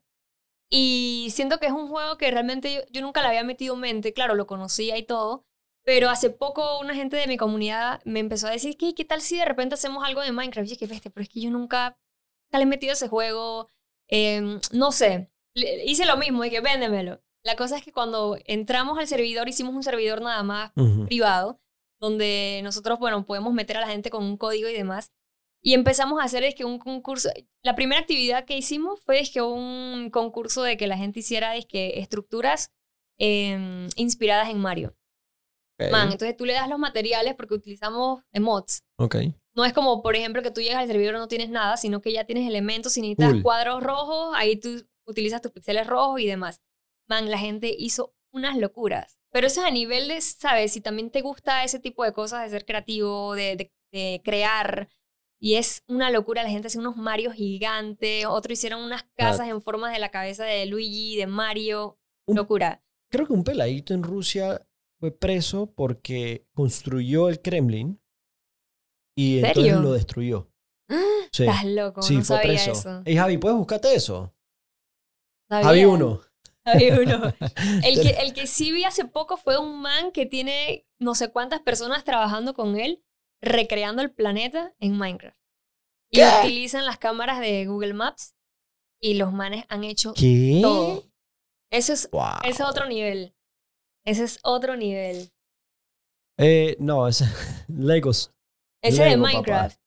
Y siento que es un juego que realmente yo, yo nunca le había metido mente, claro, lo conocía y todo, pero hace poco una gente de mi comunidad me empezó a decir, ¿qué, qué tal si de repente hacemos algo de Minecraft? Y dije, bestia, pero es que yo nunca, nunca le he metido ese juego, eh, no sé, hice lo mismo, dije, véndemelo. La cosa es que cuando entramos al servidor, hicimos un servidor nada más privado, donde nosotros, bueno, podemos meter a la gente con un código y demás. Y empezamos a hacer es que un concurso, la primera actividad que hicimos fue es que un concurso de que la gente hiciera es que estructuras eh, inspiradas en Mario. Ok. Man, entonces tú le das los materiales porque utilizamos mods. Ok. No es como, por ejemplo, que tú llegas al servidor y no tienes nada, sino que ya tienes elementos, si necesitas cuadros rojos, ahí tú utilizas tus píxeles rojos y demás. Man, la gente hizo unas locuras. Pero eso es a nivel de, ¿sabes? Si también te gusta ese tipo de cosas, de ser creativo, de, de- de crear. Y es una locura, la gente hace unos Mario gigantes, otros hicieron unas casas en forma de la cabeza de Luigi, de Mario. Un- Locura. Creo que un peladito en Rusia fue preso porque construyó el Kremlin y ¿En entonces lo destruyó. Sí, Estás loco, sí no fue sabía preso. eso. Ey, Javi, ¿puedes buscarte eso? Sabía. Javi uno. Javi uno. El que, el que sí vi hace poco fue un man que tiene no sé cuántas personas trabajando con él, recreando el planeta en Minecraft. Y ¿Qué? utilizan las cámaras de Google Maps y los manes han hecho ¿Qué? todo. Eso es, Wow. ese es otro nivel. Ese es otro nivel. Eh, no, es Legos. Ese de papá. Minecraft.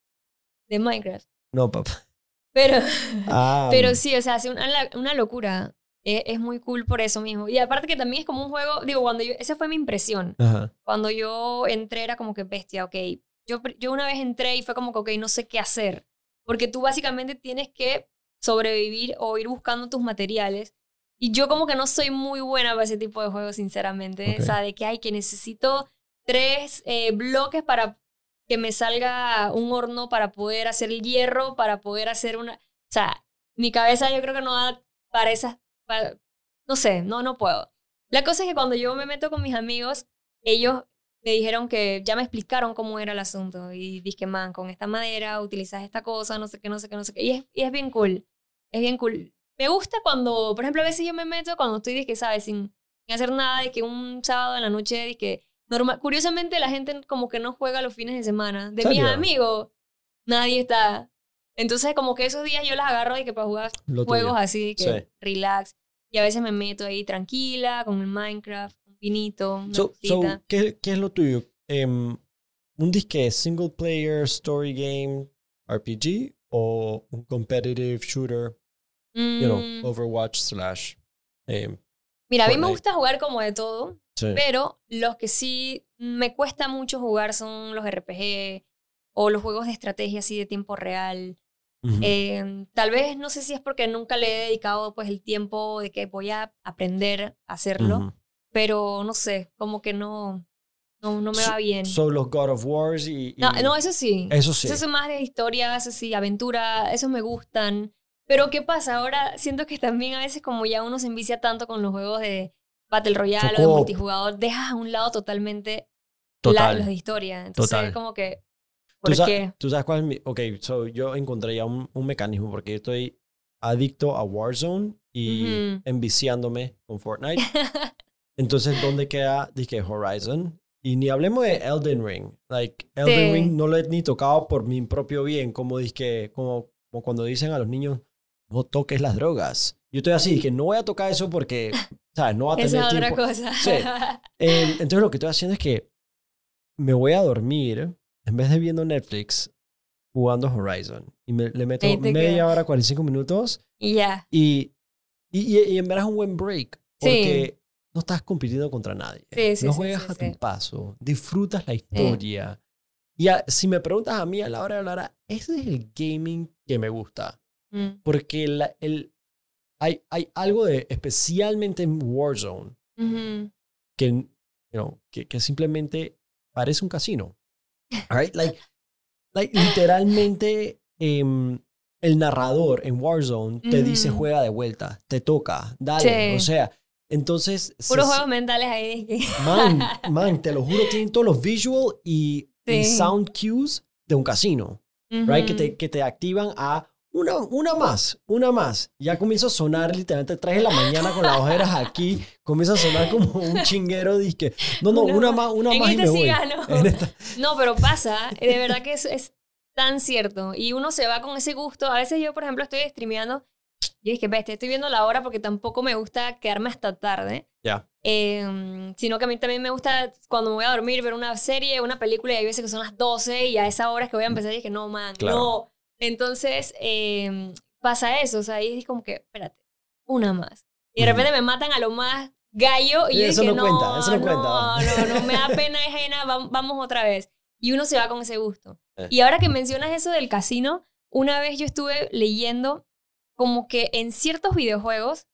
De Minecraft. No, papá. Pero, Ah, pero sí, o sea, hace una, una locura. Es, es muy cool por eso mismo. Y aparte que también es como un juego, digo, cuando yo, esa fue mi impresión. Ajá. cuando yo entré era como que bestia, ok. Yo, yo una vez entré y fue como que, ok, no sé qué hacer. Porque tú básicamente tienes que sobrevivir o ir buscando tus materiales. Y yo como que no soy muy buena para ese tipo de juegos, sinceramente. O sea, de que hay que necesito tres eh, bloques para que me salga un horno para poder hacer el hierro, para poder hacer una... O sea, mi cabeza yo creo que no da para esas... para- no sé, no, no puedo. La cosa es que cuando yo me meto con mis amigos, ellos me dijeron que ya me explicaron cómo era el asunto. Y dije, man, con esta madera utilizas esta cosa, no sé qué, no sé qué, no sé qué. Y es, y es bien cool. Es bien cool. Me gusta cuando, por ejemplo, a veces yo me meto cuando estoy, que ¿sabes? Sin, hacer nada, de que un sábado en la noche, que normal. Curiosamente, la gente como que no juega los fines de semana. De mis amigos, nadie está. Entonces, como que esos días yo las agarro de que para jugar Lo juegos tuyo. así, que Sí. relax. Y a veces me meto ahí tranquila, con el Minecraft, un vinito, una So, so. ¿qué, ¿Qué es lo tuyo? Em, ¿Un disque single player, story game, RPG o un competitive shooter, you know, Mm, Overwatch slash... em, Mira, a mí me gusta jugar como de todo, sí. pero los que sí me cuesta mucho jugar son los RPG o los juegos de estrategia así de tiempo real. Ujú. Eh, tal vez no sé si es porque nunca le he dedicado pues el tiempo de que voy a aprender a hacerlo, Ujú. pero no sé, como que no, no, no me So- va bien. Son los God of Wars y... y- no, no, eso sí. Eso sí. Eso es más de historias, así, aventura, esos me gustan. Pero ¿qué pasa? Ahora siento que también a veces como ya uno se envicia tanto con los juegos de Battle Royale o de multijugador, dejas a un lado totalmente la- Total. los de historia. Entonces Total. es como que, ¿Tú, ¿por sa- qué? tú sabes cuál es mi... Ok, so yo encontré ya un, un mecanismo porque yo estoy adicto a Warzone y Ujú. enviciándome con Fortnite. Entonces, ¿dónde queda? Dije Horizon. Y ni hablemos de Elden Ring. Like, Elden Sí. Ring no lo he ni tocado por mi propio bien, como dije, como, como cuando dicen a los niños, no toques las drogas. Yo estoy así, que no voy a tocar eso porque, ¿sabes? No va a tener Esa es otra tiempo. cosa. Sí. Eh, entonces lo que estoy haciendo es que me voy a dormir, en vez de viendo Netflix, jugando Horizon. Y me, le meto media quedas. hora, 45 minutos. y ya. Y, y, y, en verdad es un buen break. Sí. Porque no estás compitiendo contra nadie. Sí, sí, no sí, juegas sí, a sí. tu paso, disfrutas la historia. Y a- si me preguntas a mí a la hora de hablar, ese es el gaming que me gusta. Mm, Porque la- el, hay, hay algo de, especialmente en Warzone, que, you know, que, que simplemente parece un casino. Alright? Like, like, literalmente, em, el narrador en Warzone te dice juega de vuelta, te toca, dale. Sí. O sea, entonces. se- Puros juegos mentales ahí. Man, man, te lo juro, tienen todos los visual y, sound cues de un casino. Right? Que, te, que te activan a una, una más, una más. Ya comienza a sonar literalmente 3 de la mañana con las ojeras aquí. Comienza a sonar como un chinguero. Disque, no, no, una, más, una En más y este me voy. En esta- No, pero pasa, de verdad que es, es tan cierto. Y uno se va con ese gusto. A veces yo, por ejemplo, estoy streameando. Y es que, bestia, estoy viendo la hora porque tampoco me gusta quedarme hasta tarde. Ya. Em, sino que a mí también me gusta cuando me voy a dormir ver una serie, una película y hay veces que son las 12 y a esa hora es que voy a empezar y dije, no, man, Claro. no. Entonces em, pasa eso, o sea, ahí es como que, espérate, una más. Y de repente me matan a lo más gallo y Y yo eso dije, no cuenta, eso no cuenta". No, no, no, me da pena ajena, vam- vamos otra vez. Y uno se va con ese gusto. Eh. Y ahora que mencionas eso del casino, una vez yo estuve leyendo como que en ciertos videojuegos,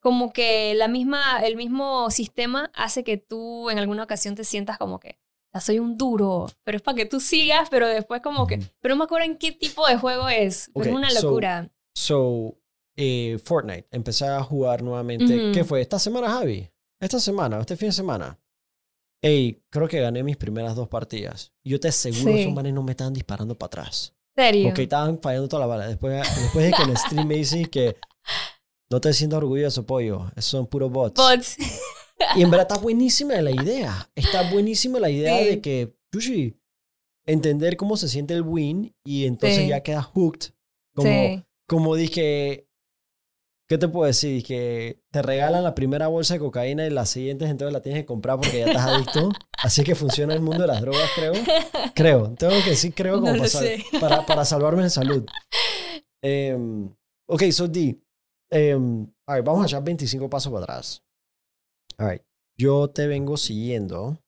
como que la misma, el mismo sistema hace que tú en alguna ocasión te sientas como que, "Ya soy un duro, pero es para que tú sigas, pero después como que, pero no me acuerdo en qué tipo de juego es, pero Ok, es una so- locura. So, eh, Fortnite, empecé a jugar nuevamente. Ujú. ¿Qué fue? ¿Esta semana, Javi? ¿Esta semana? ¿Este fin de semana? Ey, creo que gané mis primeras dos partidas. Yo te aseguro, Sí. esos manes no me estaban disparando para atrás. ¿Serio? Porque estaban fallando todas las balas. Después, después de que en el stream me dicen que no te sientas orgulloso, pollo. Esos son puros bots. Bots. Y en verdad está buenísima la idea. Está buenísima la idea Sí. de que, Yushi, entender cómo se siente el win y entonces Sí. ya quedas hooked. Como, Sí. como dije, ¿qué te puedo decir? Que te regalan la primera bolsa de cocaína y las siguientes entonces la tienes que comprar porque ya estás adicto. Así que funciona el mundo de las drogas, creo. Creo, tengo que decir creo como No para, para, para salvarme en salud. Em, ok, so D, em, all right, vamos a echar 25 pasos para atrás. All right, yo te vengo siguiendo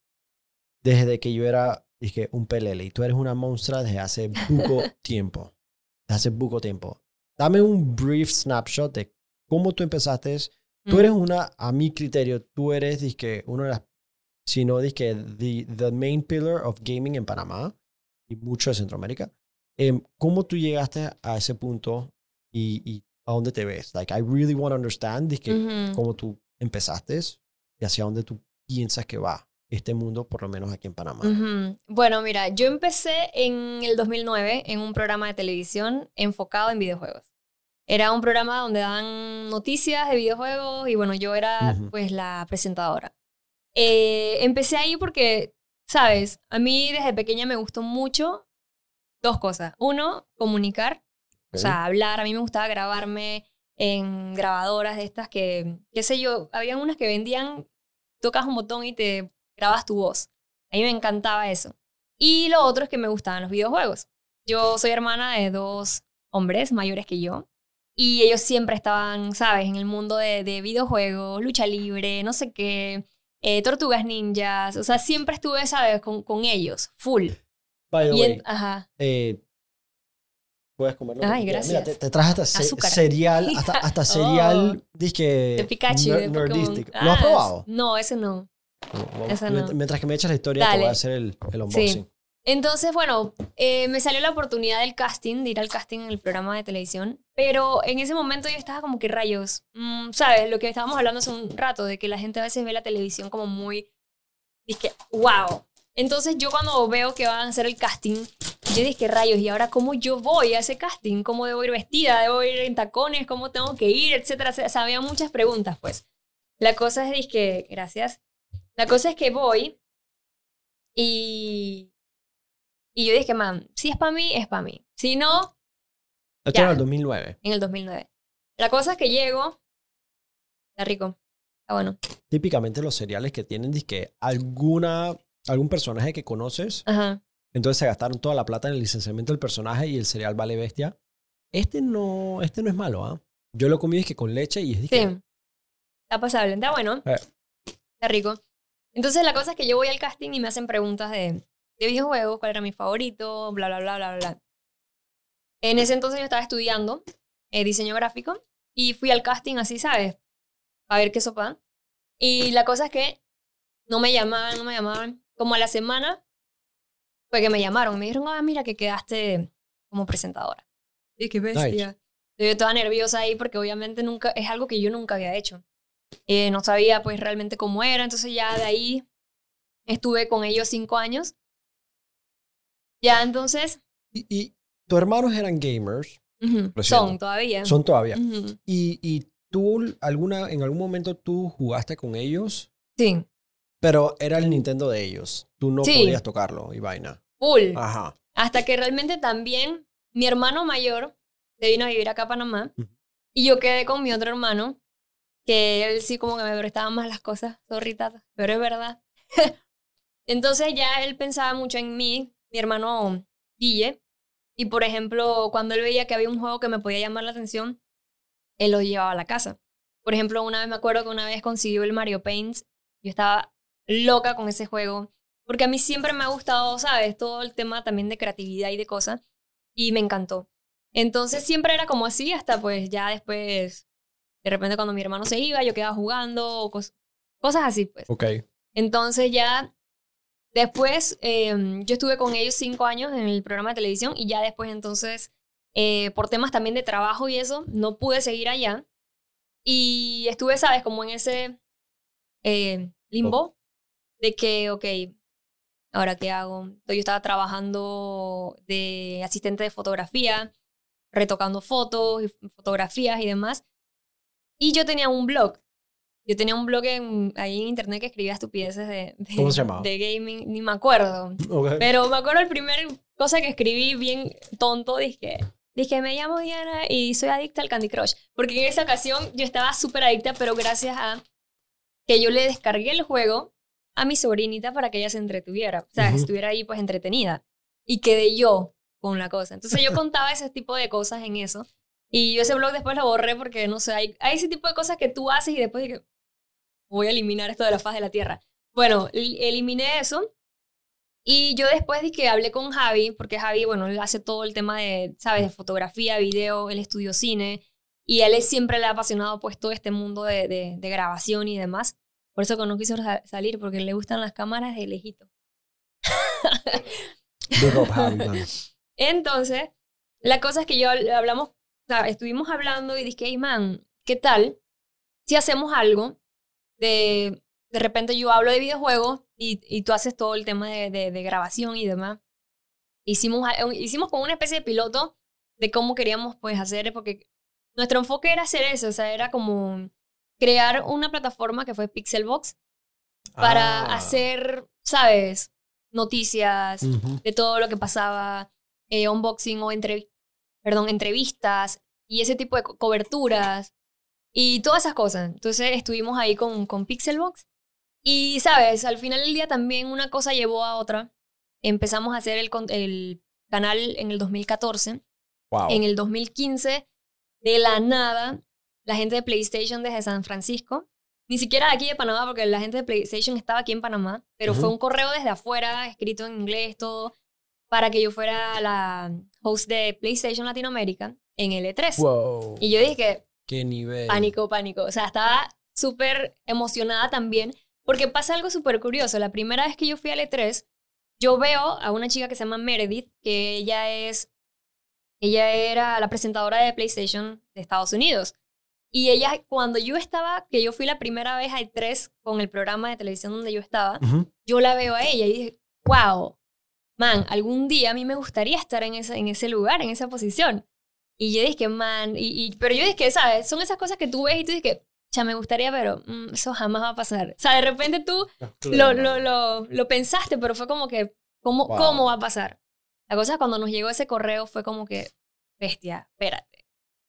desde que yo era dije, un pelele y tú eres una monstrua desde hace buco tiempo. Desde hace buco tiempo. Dame un brief snapshot de cómo tú empezaste. Tú Mm. eres una, a mi criterio, tú eres, dizque, uno de las, si no, dizque, the, the main pillar of gaming en Panamá y mucho de Centroamérica. Em, ¿Cómo tú llegaste a ese punto y, y a dónde te ves? Like, I really want to understand, dizque, Ujú. cómo tú empezaste y hacia dónde tú piensas que va este mundo, por lo menos aquí en Panamá. Bueno, mira, yo empecé en el 2009 en un programa de televisión enfocado en videojuegos. Era un programa donde daban noticias de videojuegos y bueno, yo era pues la presentadora. Eh, empecé ahí porque, sabes, a mí desde pequeña me gustó mucho dos cosas. Uno, comunicar, o Ok. sea, hablar. A mí me gustaba grabarme en grabadoras de estas que, qué sé yo, habían unas que vendían, tocas un botón y te grabas tu voz. A mí me encantaba eso. Y lo otro es que me gustaban los videojuegos. Yo soy hermana de dos hombres mayores que yo. Y ellos siempre estaban, ¿sabes? En el mundo de, de videojuegos, lucha libre, no sé qué, eh, tortugas ninjas. O sea, siempre estuve, ¿sabes? Con, con ellos, full. By the Y way, en- ajá. eh, puedes comerlo. Ay, Mira, gracias. te, te traje hasta ce- cereal, hasta, hasta cereal, De Pikachu, ner- de Pokémon. nerdístico. ¿Lo has Ah, probado? No, ese no. Esa no. mient- Mientras que me echas la historia, te Dale. voy a hacer el, el unboxing. Entonces, bueno, eh, me salió la oportunidad del casting, de ir al casting en el programa de televisión, pero en ese momento yo estaba como que rayos, mm, ¿sabes? Lo que estábamos hablando hace un rato, de que la gente a veces ve la televisión como muy, dije, wow. Entonces yo cuando veo que van a hacer el casting, yo dije, rayos, ¿y ahora cómo yo voy a ese casting? ¿Cómo debo ir vestida? ¿Debo ir en tacones? ¿Cómo tengo que ir? Etcétera. O sea, había muchas preguntas, pues. La cosa es que, gracias. La cosa es que voy y, y yo dije, man, si es para mí, es para mí. Si no, Esto Ya. era el 2009. en el 2009. La cosa es que llego, está rico, está bueno. Típicamente los cereales que tienen dizque, alguna, algún personaje que conoces, Ajá. Entonces se gastaron toda la plata en el licenciamiento del personaje y el cereal vale bestia. Este no, este no es malo, ¿ah? Yo lo comí dizque, con leche y es Sí. dizque, Está pasable, está bueno. Eh. está rico. Entonces la cosa es que yo voy al casting y me hacen preguntas de, de videojuegos, cuál era mi favorito, bla, bla, bla, bla, bla. En ese entonces yo estaba estudiando eh, diseño gráfico y fui al casting así, ¿sabes? A ver qué sopa. Y la cosa es que no me llamaban, no me llamaban. Como a la semana fue que me llamaron. Me dijeron, ah, mira que quedaste como presentadora. Y qué bestia. Yo estaba nerviosa ahí porque obviamente nunca, es algo que yo nunca había hecho. Eh, no sabía pues realmente cómo era. Entonces ya de ahí estuve con ellos cinco años. Ya entonces... ¿Y, y tus hermanos eran gamers? Son todavía. Son todavía. ¿Y, ¿Y tú alguna, en algún momento tú jugaste con ellos? Sí. Pero era el Nintendo de ellos. Tú no podías tocarlo y vaina. Full. Ajá. Hasta que realmente también mi hermano mayor se vino a vivir acá a Panamá. Y yo quedé con mi otro hermano, que él sí como que me prestaba más las cosas, zorrita, pero es verdad. Entonces ya él pensaba mucho en mí, mi hermano Guille, y por ejemplo, cuando él veía que había un juego que me podía llamar la atención, él lo llevaba a la casa. Por ejemplo, una vez me acuerdo que una vez consiguió el Mario Paint. Yo estaba loca con ese juego. Porque a mí siempre me ha gustado, ¿sabes? Todo el tema también de creatividad y de cosas. Y me encantó. Entonces siempre era como así, hasta pues ya después, de repente cuando mi hermano se iba, yo quedaba jugando, cosas así, pues. Ok. Entonces ya Después, em, yo estuve con ellos cinco años en el programa de televisión y ya después entonces, eh, por temas también de trabajo y eso, no pude seguir allá. Y estuve, ¿sabes? Como en ese eh, limbo de que, ok, ¿ahora qué hago? Yo estaba trabajando de asistente de fotografía, retocando fotos y fotografías y demás. Y yo tenía un blog yo tenía un blog en, ahí en internet que escribía estupideces de, de, ¿Cómo se llamaba? de gaming, ni me acuerdo. Pero me acuerdo el primer cosa que escribí bien tonto, dije, dije, me llamo Diana y soy adicta al Candy Crush. Porque en esa ocasión yo estaba súper adicta, pero gracias a que yo le descargué el juego a mi sobrinita para que ella se entretuviera, o sea, estuviera ahí pues entretenida. Y quedé yo con la cosa. Entonces yo contaba ese tipo de cosas en eso. Y yo ese blog después lo borré porque, no sé, hay, hay ese tipo de cosas que tú haces y después dije, voy a eliminar esto de la faz de la Tierra. Bueno, eliminé eso. Y yo después de que hablé con Javi, porque Javi, bueno, él hace todo el tema de, ¿sabes?, de fotografía, video, él estudió cine, y él es, siempre le ha apasionado pues todo este mundo de, de, grabación y demás. Por eso que no quiso salir, porque le gustan las cámaras de lejito. Entonces, la cosa es que yo hablamos, o sea, estuvimos hablando y dije, hey man, ¿qué tal si hacemos algo de, de repente yo hablo de videojuegos y, y tú haces todo el tema de, de, grabación y demás. Hicimos, hicimos como una especie de piloto de cómo queríamos pues hacer, porque nuestro enfoque era hacer eso, o sea, era como crear una plataforma que fue Pixelbox para ah. hacer, ¿sabes? Noticias de todo lo que pasaba, eh, unboxing o entre, perdón, entrevistas y ese tipo de coberturas. Y todas esas cosas. Entonces estuvimos ahí con, con Pixelbox. Y, ¿sabes? Al final del día también una cosa llevó a otra. Empezamos a hacer el, el canal en el 2014. Wow. En el 2015, de la nada, la gente de PlayStation desde San Francisco, ni siquiera de aquí de Panamá, porque la gente de PlayStation estaba aquí en Panamá, pero fue un correo desde afuera, escrito en inglés, todo, para que yo fuera la host de PlayStation Latinoamérica en el E3. Wow. Y yo dije, ¿Qué nivel? Pánico, pánico. O sea, estaba súper emocionada también porque pasa algo súper curioso. La primera vez que yo fui al E3, yo veo a una chica que se llama Meredith, que ella es, ella era la presentadora de PlayStation de Estados Unidos. Y ella, cuando yo estaba, que yo fui la primera vez al E3 con el programa de televisión donde yo estaba, yo la veo a ella y dije, wow, man, algún día a mí me gustaría estar en ese, en ese lugar, en esa posición. Y yo dije, man, y, pero yo dije, ¿sabes? Son esas cosas que tú ves y tú dices, ya me gustaría, pero mm, eso jamás va a pasar. O sea, de repente tú lo, lo, lo, lo, pensaste, pero fue como que, ¿cómo, ¿cómo va a pasar? La cosa es cuando nos llegó ese correo fue como que, bestia, espérate.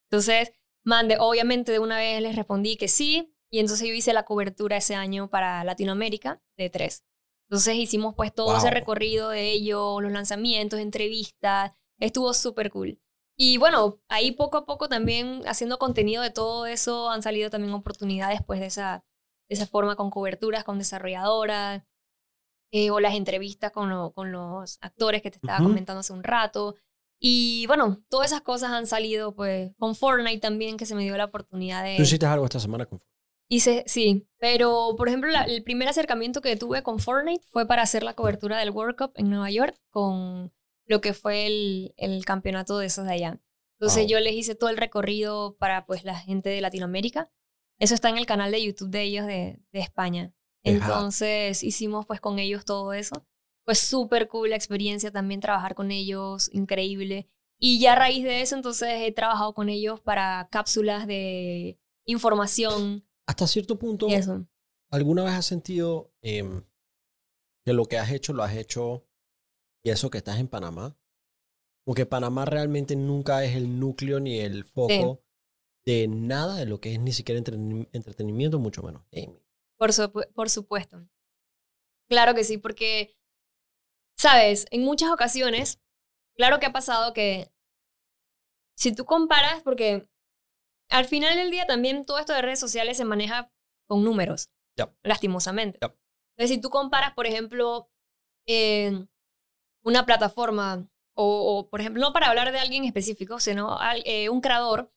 Entonces, mande, obviamente de una vez les respondí que sí, y entonces yo hice la cobertura ese año para Latinoamérica de tres. Entonces hicimos pues todo ese recorrido de ello, los lanzamientos, entrevistas, estuvo súper cool. Y bueno, ahí poco a poco también haciendo contenido de todo eso han salido también oportunidades pues de esa, de esa forma con coberturas, con desarrolladoras, eh, o las entrevistas con, con los actores que te estaba comentando hace un rato. Y bueno, todas esas cosas han salido pues con Fortnite también, que se me dio la oportunidad de... Tú hiciste algo esta semana con Hice, sí, pero por ejemplo, la- el primer acercamiento que tuve con Fortnite fue para hacer la cobertura del World Cup en Nueva York con lo que fue el, el campeonato de esos de allá. Entonces Wow. yo les hice todo el recorrido para pues la gente de Latinoamérica. Eso está en el canal de YouTube de ellos de, de España. Ajá. Entonces hicimos pues con ellos todo eso. Fue súper cool la experiencia también trabajar con ellos, increíble. Y ya a raíz de eso entonces he trabajado con ellos para cápsulas de información Hasta cierto punto, eso. ¿alguna vez has sentido em, que lo que has hecho lo has hecho y eso que estás en Panamá? Porque Panamá realmente nunca es el núcleo ni el foco de nada de lo que es ni siquiera entreten- entretenimiento, mucho menos gaming. Por, supu- por supuesto. Claro que sí, porque, sabes, en muchas ocasiones, claro que ha pasado que si tú comparas, porque al final del día también todo esto de redes sociales se maneja con números, lastimosamente. Entonces, si tú comparas, por ejemplo, en una plataforma, o, o, por ejemplo, no para hablar de alguien específico, sino al- eh, un creador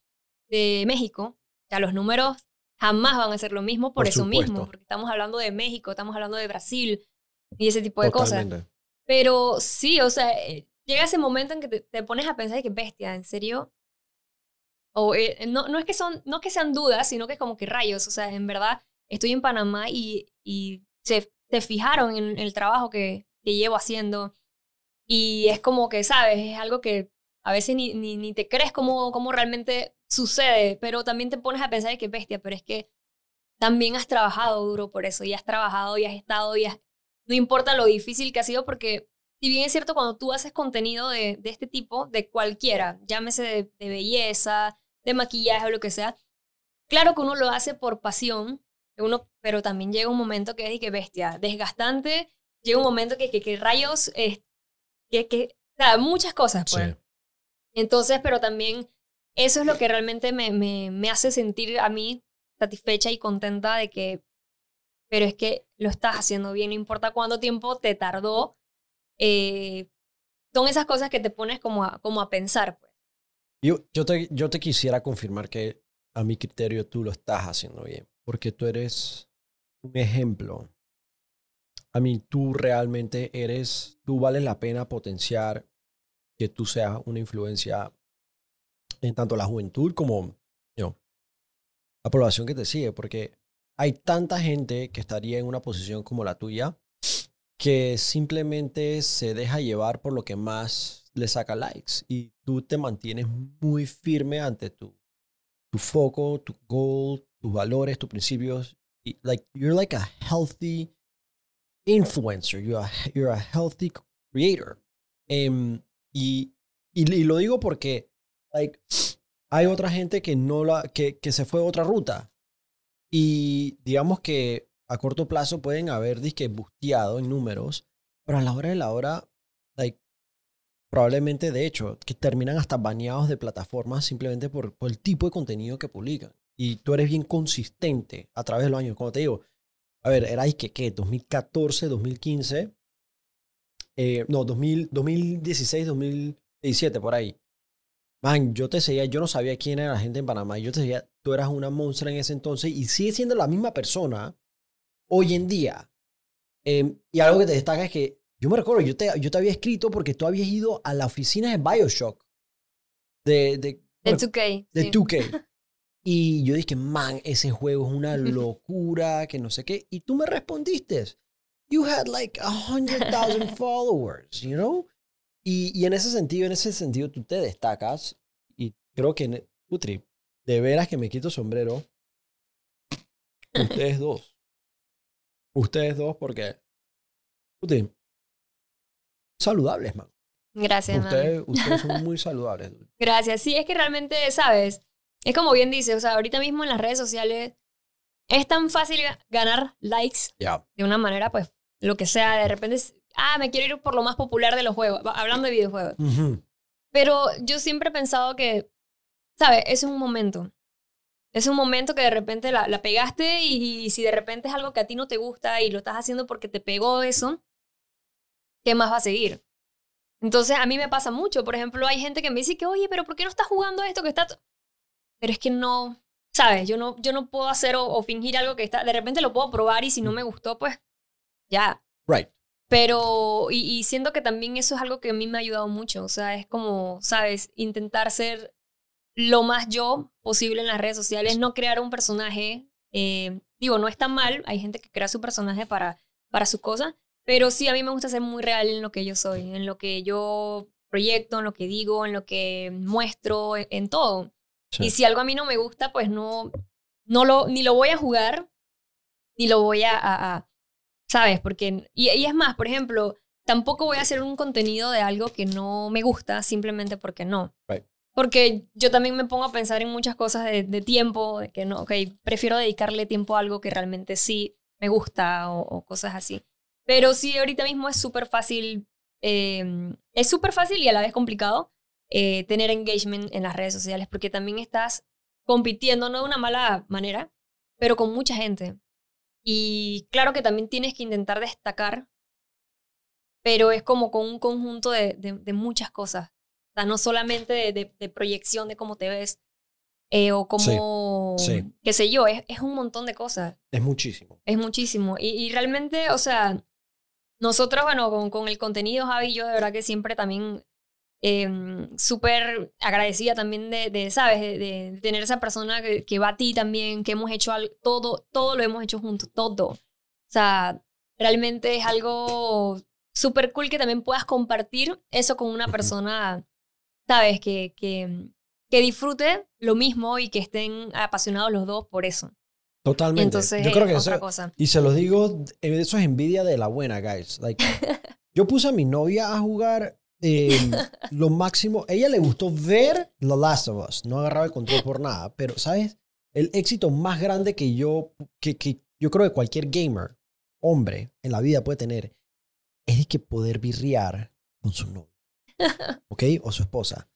de México, ya los números jamás van a ser lo mismo por, Por eso mismo, porque estamos hablando de México, estamos hablando de Brasil y ese tipo de cosas. Pero sí, o sea, eh, llega ese momento en que te, pones a pensar, que bestia, ¿en serio? O eh, no, no es que son, no que sean dudas, sino que es como que rayos, o sea, en verdad estoy en Panamá y, y se, te fijaron en el trabajo que, que llevo haciendo y es como que, ¿sabes? Es algo que a veces ni, ni, te crees cómo, cómo realmente sucede, pero también te pones a pensar que bestia, pero es que también has trabajado duro por eso y has trabajado y has estado y has, no importa lo difícil que ha sido, porque si bien es cierto, cuando tú haces contenido de, de este tipo, de cualquiera, llámese de, de belleza, de maquillaje o lo que sea, claro que uno lo hace por pasión, uno, pero también llega un momento que es de que bestia, desgastante, llega un momento que, que, que rayos, eh, que, que, o sea, muchas cosas, pues. Sí. Entonces, pero también eso es lo que realmente me, me, me hace sentir a mí satisfecha y contenta de que, pero es que lo estás haciendo bien, no importa cuánto tiempo te tardó. eh, son esas cosas que te pones como a, como a pensar, pues. Yo, yo, te, yo te quisiera confirmar que a mi criterio tú lo estás haciendo bien, porque tú eres un ejemplo. A mí tú realmente eres, tú vales la pena potenciar que tú seas una influencia en tanto la juventud como you know, la población que te sigue, porque hay tanta gente que estaría en una posición como la tuya que simplemente se deja llevar por lo que más le saca likes y tú te mantienes muy firme ante tu, tu foco, tu goal, tus valores, tus principios. Y, like, you're like a healthy influencer, you're a, you're a healthy creator. Em, y, y, y lo digo porque like, hay otra gente que, no la, que, que se fue a otra ruta. Y digamos que a corto plazo pueden haber disque busteado en números, pero a la hora de la hora, like, probablemente de hecho, que terminan hasta baneados de plataformas simplemente por, por el tipo de contenido que publican. Y tú eres bien consistente a través de los años. Como te digo, a ver, erais que, ¿qué? 2014, 2015, eh, no, 2000, 2016, 2017, por ahí. Man, yo te seguía, yo no sabía quién era la gente en Panamá. Yo te seguía, tú eras una monstrua en ese entonces y sigue siendo la misma persona hoy en día. Eh, y algo que te destaca es que yo me recuerdo, yo te, yo te había escrito porque tú habías ido a la oficina de Bioshock. De, de, De bueno, 2K. de sí. 2K. Y yo dije, man, ese juego es una locura, que no sé qué. Y tú me respondiste. You had like a hundred thousand followers, you know? Y, y en ese sentido, en ese sentido, tú te destacas. Y creo que, Putri, de veras que me quito sombrero. Ustedes dos. Ustedes dos, porque. Putri, saludables, man. Gracias, man. Ustedes, ustedes son muy saludables. Gracias. Sí, es que realmente, ¿sabes? Es como bien dice, o sea, ahorita mismo en las redes sociales es tan fácil ga- ganar likes de una manera, pues, lo que sea, de repente, es, ah, me quiero ir por lo más popular de los juegos, hablando de videojuegos. Pero yo siempre he pensado que, ¿sabes? Eso es un momento. Es un momento que de repente la, la pegaste y, y si de repente es algo que a ti no te gusta y lo estás haciendo porque te pegó eso, ¿qué más va a seguir? Entonces a mí me pasa mucho. Por ejemplo, hay gente que me dice que, oye, pero ¿por qué no estás jugando esto que está... t-?" Pero es que no, ¿sabes? Yo no, yo no puedo hacer o, o fingir algo que está... De repente lo puedo probar y si no me gustó, pues ya. Right. Pero, y, y siento que también eso es algo que a mí me ha ayudado mucho. O sea, es como, ¿sabes? Intentar ser lo más yo posible en las redes sociales, no crear un personaje. eh, digo, no está mal, hay gente que crea su personaje para, para sus cosas, pero sí a mí me gusta ser muy real en lo que yo soy, en lo que yo proyecto, en lo que digo, en lo que muestro, en, en todo. Sí. Y si algo a mí no me gusta, pues no, no lo, ni lo voy a jugar, ni lo voy a, a- a- ¿sabes? Porque, y, y es más, por ejemplo, tampoco voy a hacer un contenido de algo que no me gusta simplemente porque no. Right. Porque yo también me pongo a pensar en muchas cosas de, tiempo, de que no, ok, prefiero dedicarle tiempo a algo que realmente sí me gusta o, cosas así. Pero sí, ahorita mismo es súper fácil, eh, es súper fácil y a la vez complicado eh, tener engagement en las redes sociales porque también estás compitiendo, no de una mala manera, pero con mucha gente. Y claro que también tienes que intentar destacar, pero es como con un conjunto de muchas cosas. O sea, no solamente de, de- de proyección de cómo te ves eh, o cómo, sí. qué sé yo, es, es un montón de cosas. Es muchísimo. Es muchísimo. Y, y realmente, o sea, nosotros, bueno, con, con el contenido, Javi yo, de verdad que siempre también eh, súper agradecida también de, de ¿sabes? De, de tener esa persona que, que va a ti también, que hemos hecho algo, todo, todo lo hemos hecho juntos, todo. O sea, realmente es algo súper cool que también puedas compartir eso con una persona, ¿sabes? Que, que, que disfrute lo mismo y que estén apasionados los dos por eso. Totalmente. Entonces, Yo creo es que otra eso, cosa. y se los digo, eh, eso es envidia de la buena, guys. Like, yo puse a mi novia a jugar eh, lo máximo. Ella le gustó ver The Last of Us. No agarraba el control por nada. Pero, ¿sabes? El éxito más grande que yo, que, que yo creo que cualquier gamer, hombre, en la vida puede tener, es de que poder birriar con su novio. ¿Ok? O su esposa.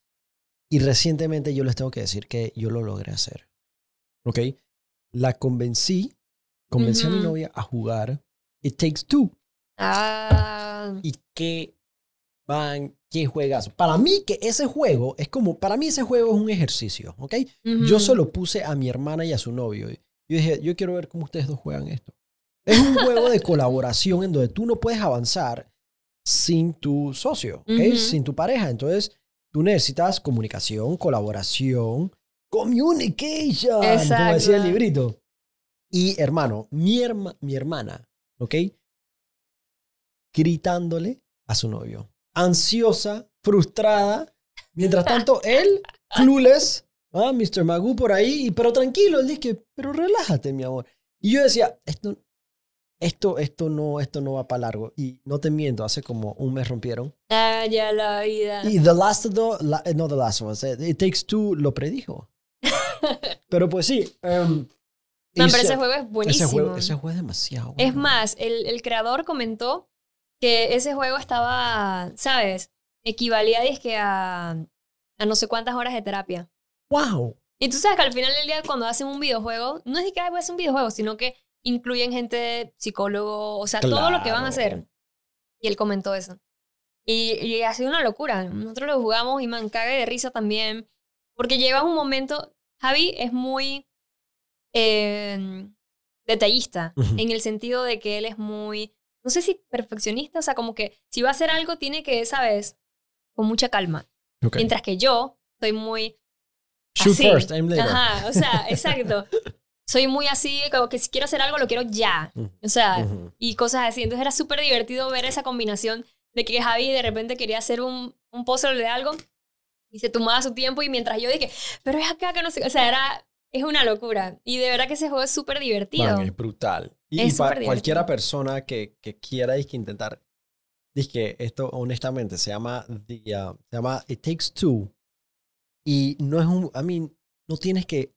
Y recientemente yo les tengo que decir que yo lo logré hacer. ¿Ok? La convencí, convencí a mi novia a jugar It Takes Two. Ah, Y qué van, qué juegas. Para mí que ese juego es como, para mí ese juego es un ejercicio, ¿ok? Yo ujú. se lo puse a mi hermana y a su novio. Yo dije, yo quiero ver cómo ustedes dos juegan esto. Es un juego de colaboración en donde tú no puedes avanzar sin tu socio, ¿ok? Ujú. Sin tu pareja. Entonces, tú necesitas comunicación, colaboración, communication, como Exacto. decía el librito. Y hermano, mi, herma- mi hermana, ¿ok? Gritándole a su novio. Ansiosa, frustrada. Mientras tanto, él, clueless, ¿ah? Mr. Magoo por ahí, pero tranquilo, él dice, pero relájate, mi amor. Y yo decía, esto, esto, esto no, esto no va para largo. Y no te miento, hace como un mes rompieron. Ah, ya la vida. Y The Last of Us, la- eh, no The Last of Us, eh, It Takes Two lo predijo. Pero pues sí. em, No, pero se- ese juego es buenísimo. Ese juego, ese juego es demasiado Es bueno. más, el, el creador comentó que ese juego estaba, ¿sabes? Equivalía dizque, a, a no sé cuántas horas de terapia. ¡Wow! Y tú sabes que al final del día cuando hacen un videojuego, no es que "Ay, voy a hacer un videojuego, sino que incluyen gente, psicólogo, o sea, todo lo que van a hacer. Y él comentó eso. Y, y ha sido una locura. Nosotros lo jugamos y man, cague de risa también. Porque lleva un momento. Javi es muy eh, detallista. En el sentido de que él es muy. No sé si perfeccionista. O sea, como que si va a hacer algo, tiene que, ¿sabes? Con mucha calma. Mientras que yo soy muy. Shoot así. first, aim later. Ajá, o sea, exacto. Soy muy así, como que si quiero hacer algo, lo quiero ya. O sea, y cosas así. Entonces era súper divertido ver esa combinación de que Javi de repente quería hacer un, un puzzle de algo y se tomaba su tiempo y mientras yo dije, pero es acá que no sé, o sea, era, es una locura. Y de verdad que ese juego es súper divertido. Man, es brutal. Y, Es y para cualquiera persona que, que quiera dizque, intentar, que esto honestamente se llama, the, uh, se llama It Takes Two. Y no es un, I mean, no tienes que,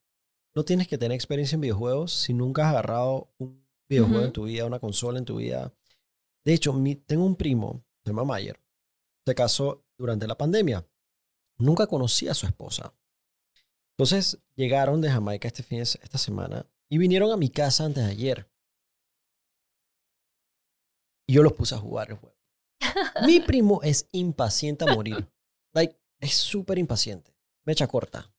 no tienes que tener experiencia en videojuegos si nunca has agarrado un videojuego en tu vida, una consola en tu vida. De hecho, mi, tengo un primo, se llama Mayer, se casó durante la pandemia. Nunca conocí a su esposa. Entonces llegaron de Jamaica este fin de, esta semana y vinieron a mi casa antes de ayer. Y yo los puse a jugar el juego. Mi primo es impaciente a morir. Like, es súper impaciente. Mecha corta.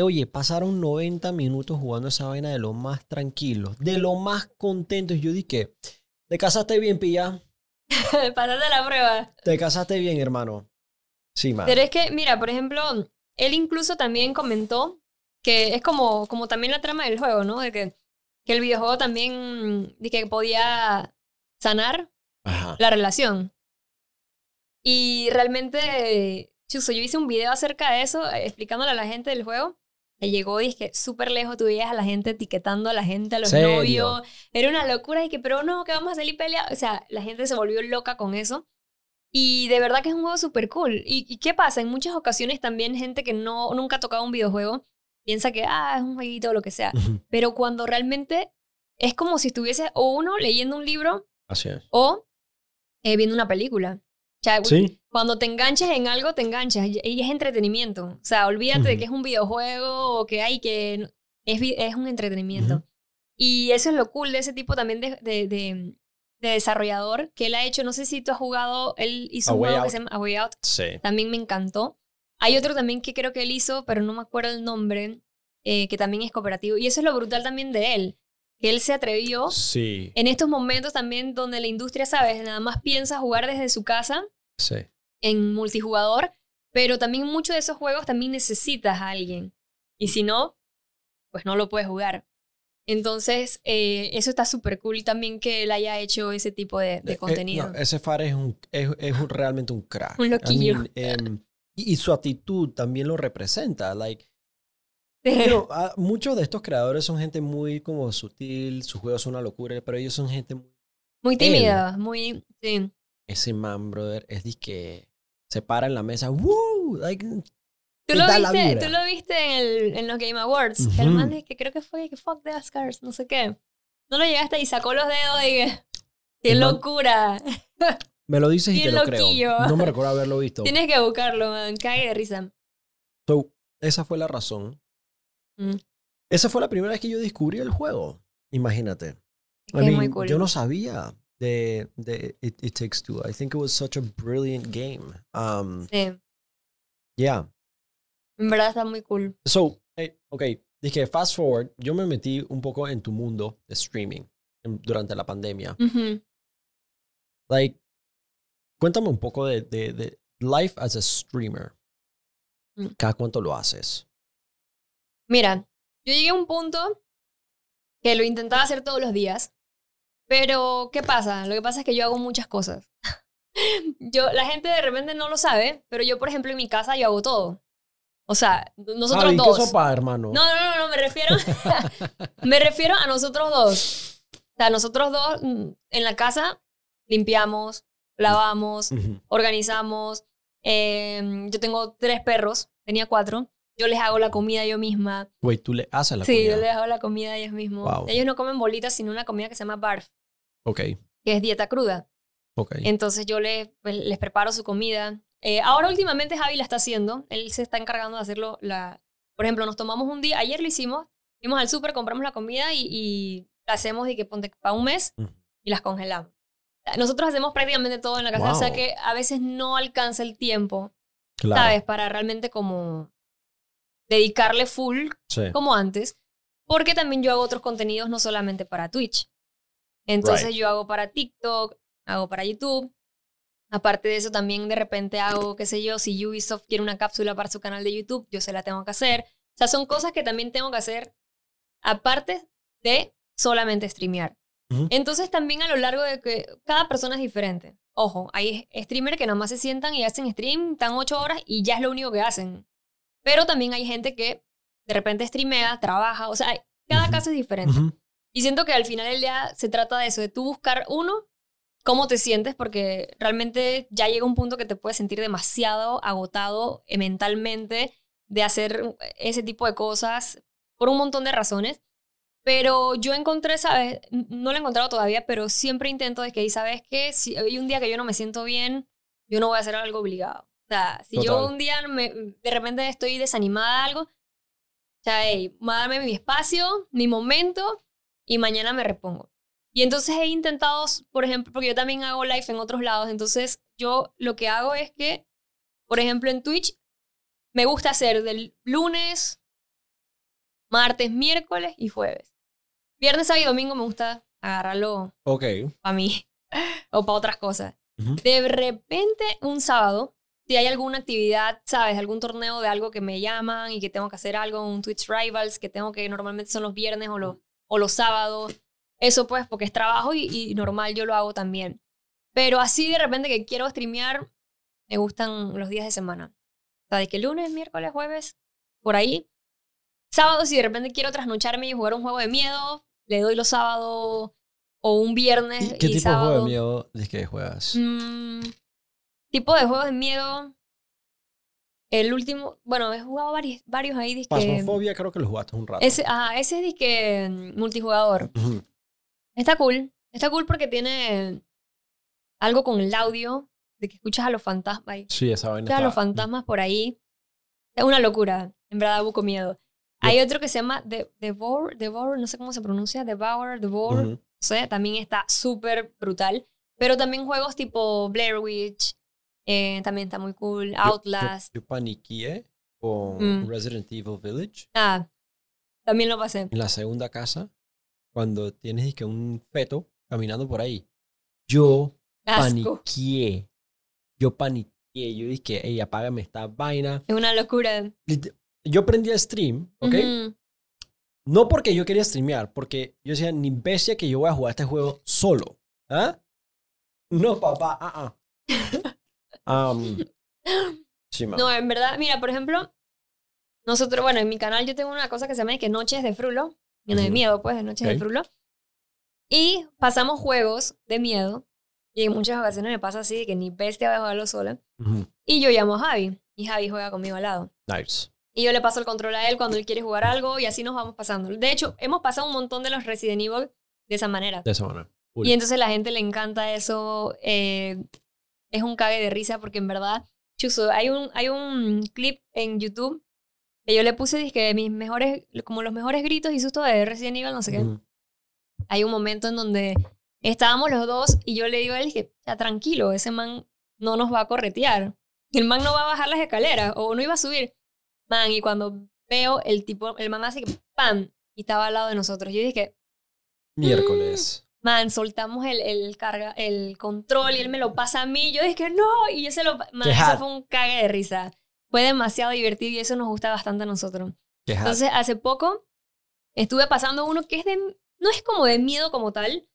Oye, pasaron 90 minutos jugando esa vaina de lo más tranquilo, de lo más contentos. Yo dije, ¿te casaste bien, pilla? Pasaste la prueba. Te casaste bien, hermano. Sí, man. Pero es que, mira, por ejemplo, él incluso también comentó que es como, como también la trama del juego, ¿no? De que, que el videojuego también de que podía sanar la relación. Y realmente, chuso, yo hice un video acerca de eso, explicándole a la gente del juego. Le llegó y es que súper lejos tú veías a la gente etiquetando a la gente, a los novios. Era una locura y que, pero no, que vamos a salir pelea. O sea, la gente se volvió loca con eso. Y de verdad que es un juego súper cool. ¿Y, qué pasa? En muchas ocasiones también gente que no, nunca ha tocado un videojuego piensa que, ah, es un jueguito o lo que sea. Pero cuando realmente es como si estuviese o uno leyendo un libro Así o eh, viendo una película. O sea, cuando te enganchas en algo, te enganchas y es entretenimiento. O sea, olvídate de que es un videojuego o que hay que... Es, es un entretenimiento. Y eso es lo cool de ese tipo también de, de, desarrollador que él ha hecho. No sé si tú has jugado, él hizo un juego que se llama A Way Out. Sí. También me encantó. Hay otro también que creo que él hizo, pero no me acuerdo el nombre, eh, que también es cooperativo. Y eso es lo brutal también de él, que él se atrevió sí. en estos momentos también donde la industria, ¿sabes? Nada más piensa jugar desde su casa sí. en multijugador, pero también muchos de esos juegos también necesitas a alguien. Y si no, pues no lo puedes jugar. Entonces, eh, eso está súper cool también que él haya hecho ese tipo de, de eh, contenido. ese Far es, un, es, es realmente un crack. Un loquillo. Em, y, su actitud también lo representa. Like, pero ah, muchos de estos creadores son gente muy como sutil, sus juegos son una locura, pero ellos son gente muy... Muy tímida, muy... Sí. Ese man, brother, es de que se para en la mesa, ¡Woo! Like, ¿Tú lo, viste, tú lo viste en, el, en los Game Awards. El man que creo que fue que fuck the Oscars, no sé qué. No lo llegaste y sacó los dedos y que... ¡Qué locura! Me lo dices y te lo creo. No me recuerdo haberlo visto. Tienes que buscarlo, man. Cague de risa. So, esa fue la razón. Mm. Esa fue la primera vez que yo descubrí el juego. Imagínate. Es muy cool. Yo no sabía de, de It, Takes Two. I think it was such a brilliant game. Um, sí. Yeah. En verdad está muy cool. So, hey, ok. Dije, fast forward, yo me metí un poco en tu mundo de streaming durante la pandemia. Like, Cuéntame un poco de, de, life as a streamer. Mm. ¿Cada cuánto lo haces? Mira, yo llegué a un punto que lo intentaba hacer todos los días, pero ¿qué pasa? Lo que pasa es que yo hago muchas cosas. yo, la gente de repente no lo sabe, pero yo, por ejemplo, en mi casa yo hago todo. O sea, nosotros dos. ¿Qué sopa, hermano? No, no, no, no, me refiero, me refiero a nosotros dos. O sea, nosotros dos mm, en la casa limpiamos, lavamos, organizamos. Em, yo tengo tres perros, tenía cuatro. Yo les hago la comida yo misma. Güey, tú le haces la comida. Sí, yo les hago la comida ellos mismos. Ellos no comen bolitas, sino una comida que se llama barf. Ok. Que es dieta cruda. Ok. Entonces yo les, pues, les preparo su comida. Eh, ahora últimamente Javi la está haciendo. Él se está encargando de hacerlo. La... Por ejemplo, nos tomamos un día, ayer lo hicimos, fuimos al súper, compramos la comida y, y la hacemos y que ponte para un mes y las congelamos. Nosotros hacemos prácticamente todo en la casa, o sea que a veces no alcanza el tiempo, ¿sabes? Para realmente como dedicarle full como antes, porque también yo hago otros contenidos no solamente para Twitch. Entonces yo hago para TikTok, hago para YouTube. Aparte de eso, también de repente hago, qué sé yo, si Ubisoft quiere una cápsula para su canal de YouTube, yo se la tengo que hacer. O sea, son cosas que también tengo que hacer aparte de solamente streamear. Entonces también a lo largo de que cada persona es diferente. Ojo, hay streamers que nada más se sientan y hacen stream, están ocho horas y ya es lo único que hacen. Pero también hay gente que de repente streamea, trabaja, o sea, cada caso es diferente. Y siento que al final del día se trata de eso, de tú buscar uno, cómo te sientes, porque realmente ya llega un punto que te puedes sentir demasiado agotado eh, mentalmente de hacer ese tipo de cosas por un montón de razones. Pero yo encontré, ¿sabes? No lo he encontrado todavía, pero siempre intento de que, ¿sabes qué? Si hay un día que yo no me siento bien, yo no voy a hacer algo obligado. Sea, si yo un día me, de repente estoy desanimada de algo, O sea, hey, darme mi espacio, mi momento y mañana me repongo. Y entonces he intentado, por ejemplo, porque yo también hago live en otros lados, entonces yo lo que hago es que, por ejemplo, en Twitch, me gusta hacer del lunes, martes, miércoles y jueves. Viernes, sábado y domingo me gusta agarrarlo Ok. para mí o para otras cosas. De repente, un sábado, si hay alguna actividad, ¿sabes? Algún torneo de algo que me llaman y que tengo que hacer algo, un Twitch Rivals, que tengo que normalmente son los viernes o los, o los sábados. Eso pues porque es trabajo y, y normal yo lo hago también. Pero así de repente que quiero streamear, me gustan los días de semana. O sea, de que lunes, miércoles, jueves, por ahí. Sábado, si de repente quiero trasnocharme y jugar un juego de miedo, le doy los sábados o un viernes ¿Y qué y tipo sábado. de juego de miedo dices que juegas? Mm, tipo de juegos de miedo. El último, bueno, he jugado varios, varios ahí. Disque, Pasmofobia creo que lo jugaste un rato. ese, ajá, ese es disque mm, multijugador. Está cool. Está cool porque tiene algo con el audio, de que escuchas a los fantasmas. Sí, esa vaina Escuchas a los está- fantasmas por ahí. Es una locura. En verdad, busco miedo. Hay otro que se llama The- Devour, Devour, no sé cómo se pronuncia, Devour, Devour. Ujú. No sé, también está súper brutal. Pero también juegos tipo Blair Witch, eh, también está muy cool. Yo- Outlast. Yo, yo paniqué con Mm. Resident Evil Village Ah, también lo pasé. en la segunda casa cuando tienes que un feto caminando por ahí. Yo Asco. paniqué. Yo paniqué. Yo dije, ey, apágame esta vaina. Es una locura. Yo prendí el stream, ¿ok? No porque yo quería streamear, porque yo decía, ni bestia que yo voy a jugar este juego solo. ¿Ah? No, papá, ah, ah. Sí. No, en verdad, mira, por ejemplo, nosotros, bueno, en mi canal yo tengo una cosa que se llama que Noches de Frulo, y no de miedo, pues, de Noches de. Frulo. Y pasamos juegos de miedo, y en muchas ocasiones me pasa así, de que ni bestia va a jugarlo sola. Y yo llamo a Javi, y Javi juega conmigo al lado. Nice. Y yo le paso el control a él cuando él quiere jugar algo, y así nos vamos pasando. De hecho, hemos pasado un montón de los Resident Evil de esa manera. De esa manera. Y entonces la gente le encanta eso. eh, es un cague de risa porque en verdad, chuzo, hay un, hay un clip en YouTube que yo le puse dizque mis mejores, como los mejores gritos y sustos de Resident Evil, no sé qué. Hay un momento en donde estábamos los dos y yo le digo a él que ya tranquilo, ese man no nos va a corretear. El man no va a bajar las escaleras o no iba a subir. Man, y cuando veo el tipo, el man hace que ¡pam! Y estaba al lado de nosotros. Yo dije, Miércoles. Man, soltamos el, el, carga, el control y él me lo pasa a mí. Yo dije, no, y yo se lo... Man, eso fue un cague de risa. Fue demasiado divertido y eso nos gusta bastante a nosotros. Entonces, hace poco estuve pasando uno que es de... No es como de miedo como tal,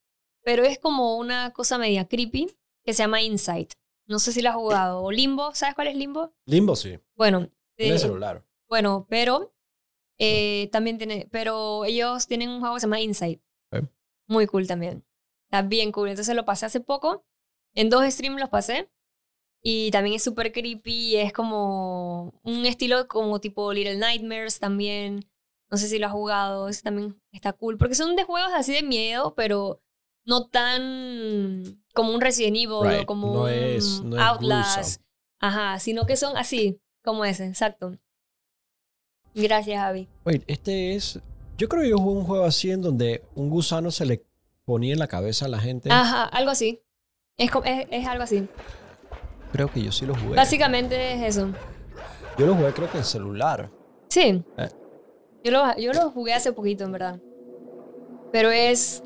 pero es como una cosa media creepy que se llama Insight. No sé si lo has jugado. O Limbo, ¿sabes cuál es Limbo? Limbo sí. Bueno, En el eh, celular. bueno, pero eh, también tiene, pero ellos tienen un juego que se llama Insight. Muy cool también. Está bien cool. Entonces lo pasé hace poco. En dos streams los pasé. Y también es súper creepy. Es como un estilo como tipo Little Nightmares también. No sé si lo has jugado. Ese también está cool. Porque son de juegos así de miedo, pero no tan como un Resident Evil Right. o como No un es- no Outlast. Ajá, sino que son así, como ese, exacto. Gracias, Javi. Wait, este es. Yo creo que yo jugué un juego así en donde un gusano se le ponía en la cabeza a la gente. Ajá, algo así. Es, es algo así. Creo que yo sí lo jugué. Básicamente es eso. Yo lo jugué creo que en celular. Sí. Eh. Yo, lo, yo lo jugué hace poquito, en verdad. Pero es.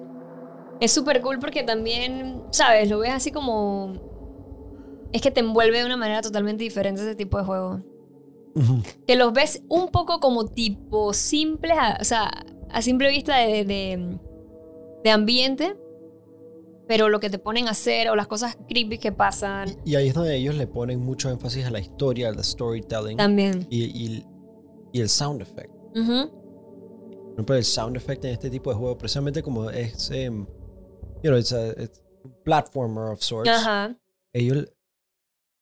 Es súper cool porque también, ¿sabes? Lo ves así como. Es que te envuelve de una manera totalmente diferente ese tipo de juego. Que los ves un poco como tipo simples, a- o sea, a simple vista de, de, de ambiente, pero lo que te ponen a hacer o las cosas creepy que pasan Y, y ahí es donde ellos le ponen mucho énfasis a la historia, al storytelling también. y, y- y el sound effect. Ujú. Por ejemplo, el sound effect en este tipo de juego, precisamente como es, em, you know, it's a, it's a platformer of sorts. Ajá. Ellos,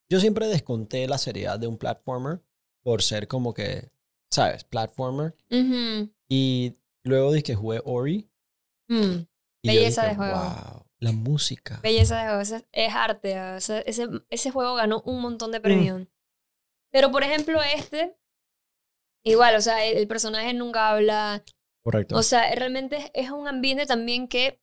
yo siempre desconté la seriedad de un platformer por ser como que, ¿sabes? Platformer. Ujú. Y luego dije que jugué Ori. Mm. Y Belleza dije, de juego. Wow, la música. Belleza de juego, es arte. o sea, ese, ese juego ganó un montón de premios. Pero por ejemplo, este, Igual, o sea, el, el personaje nunca habla. Correcto. O sea, realmente es- es un ambiente también que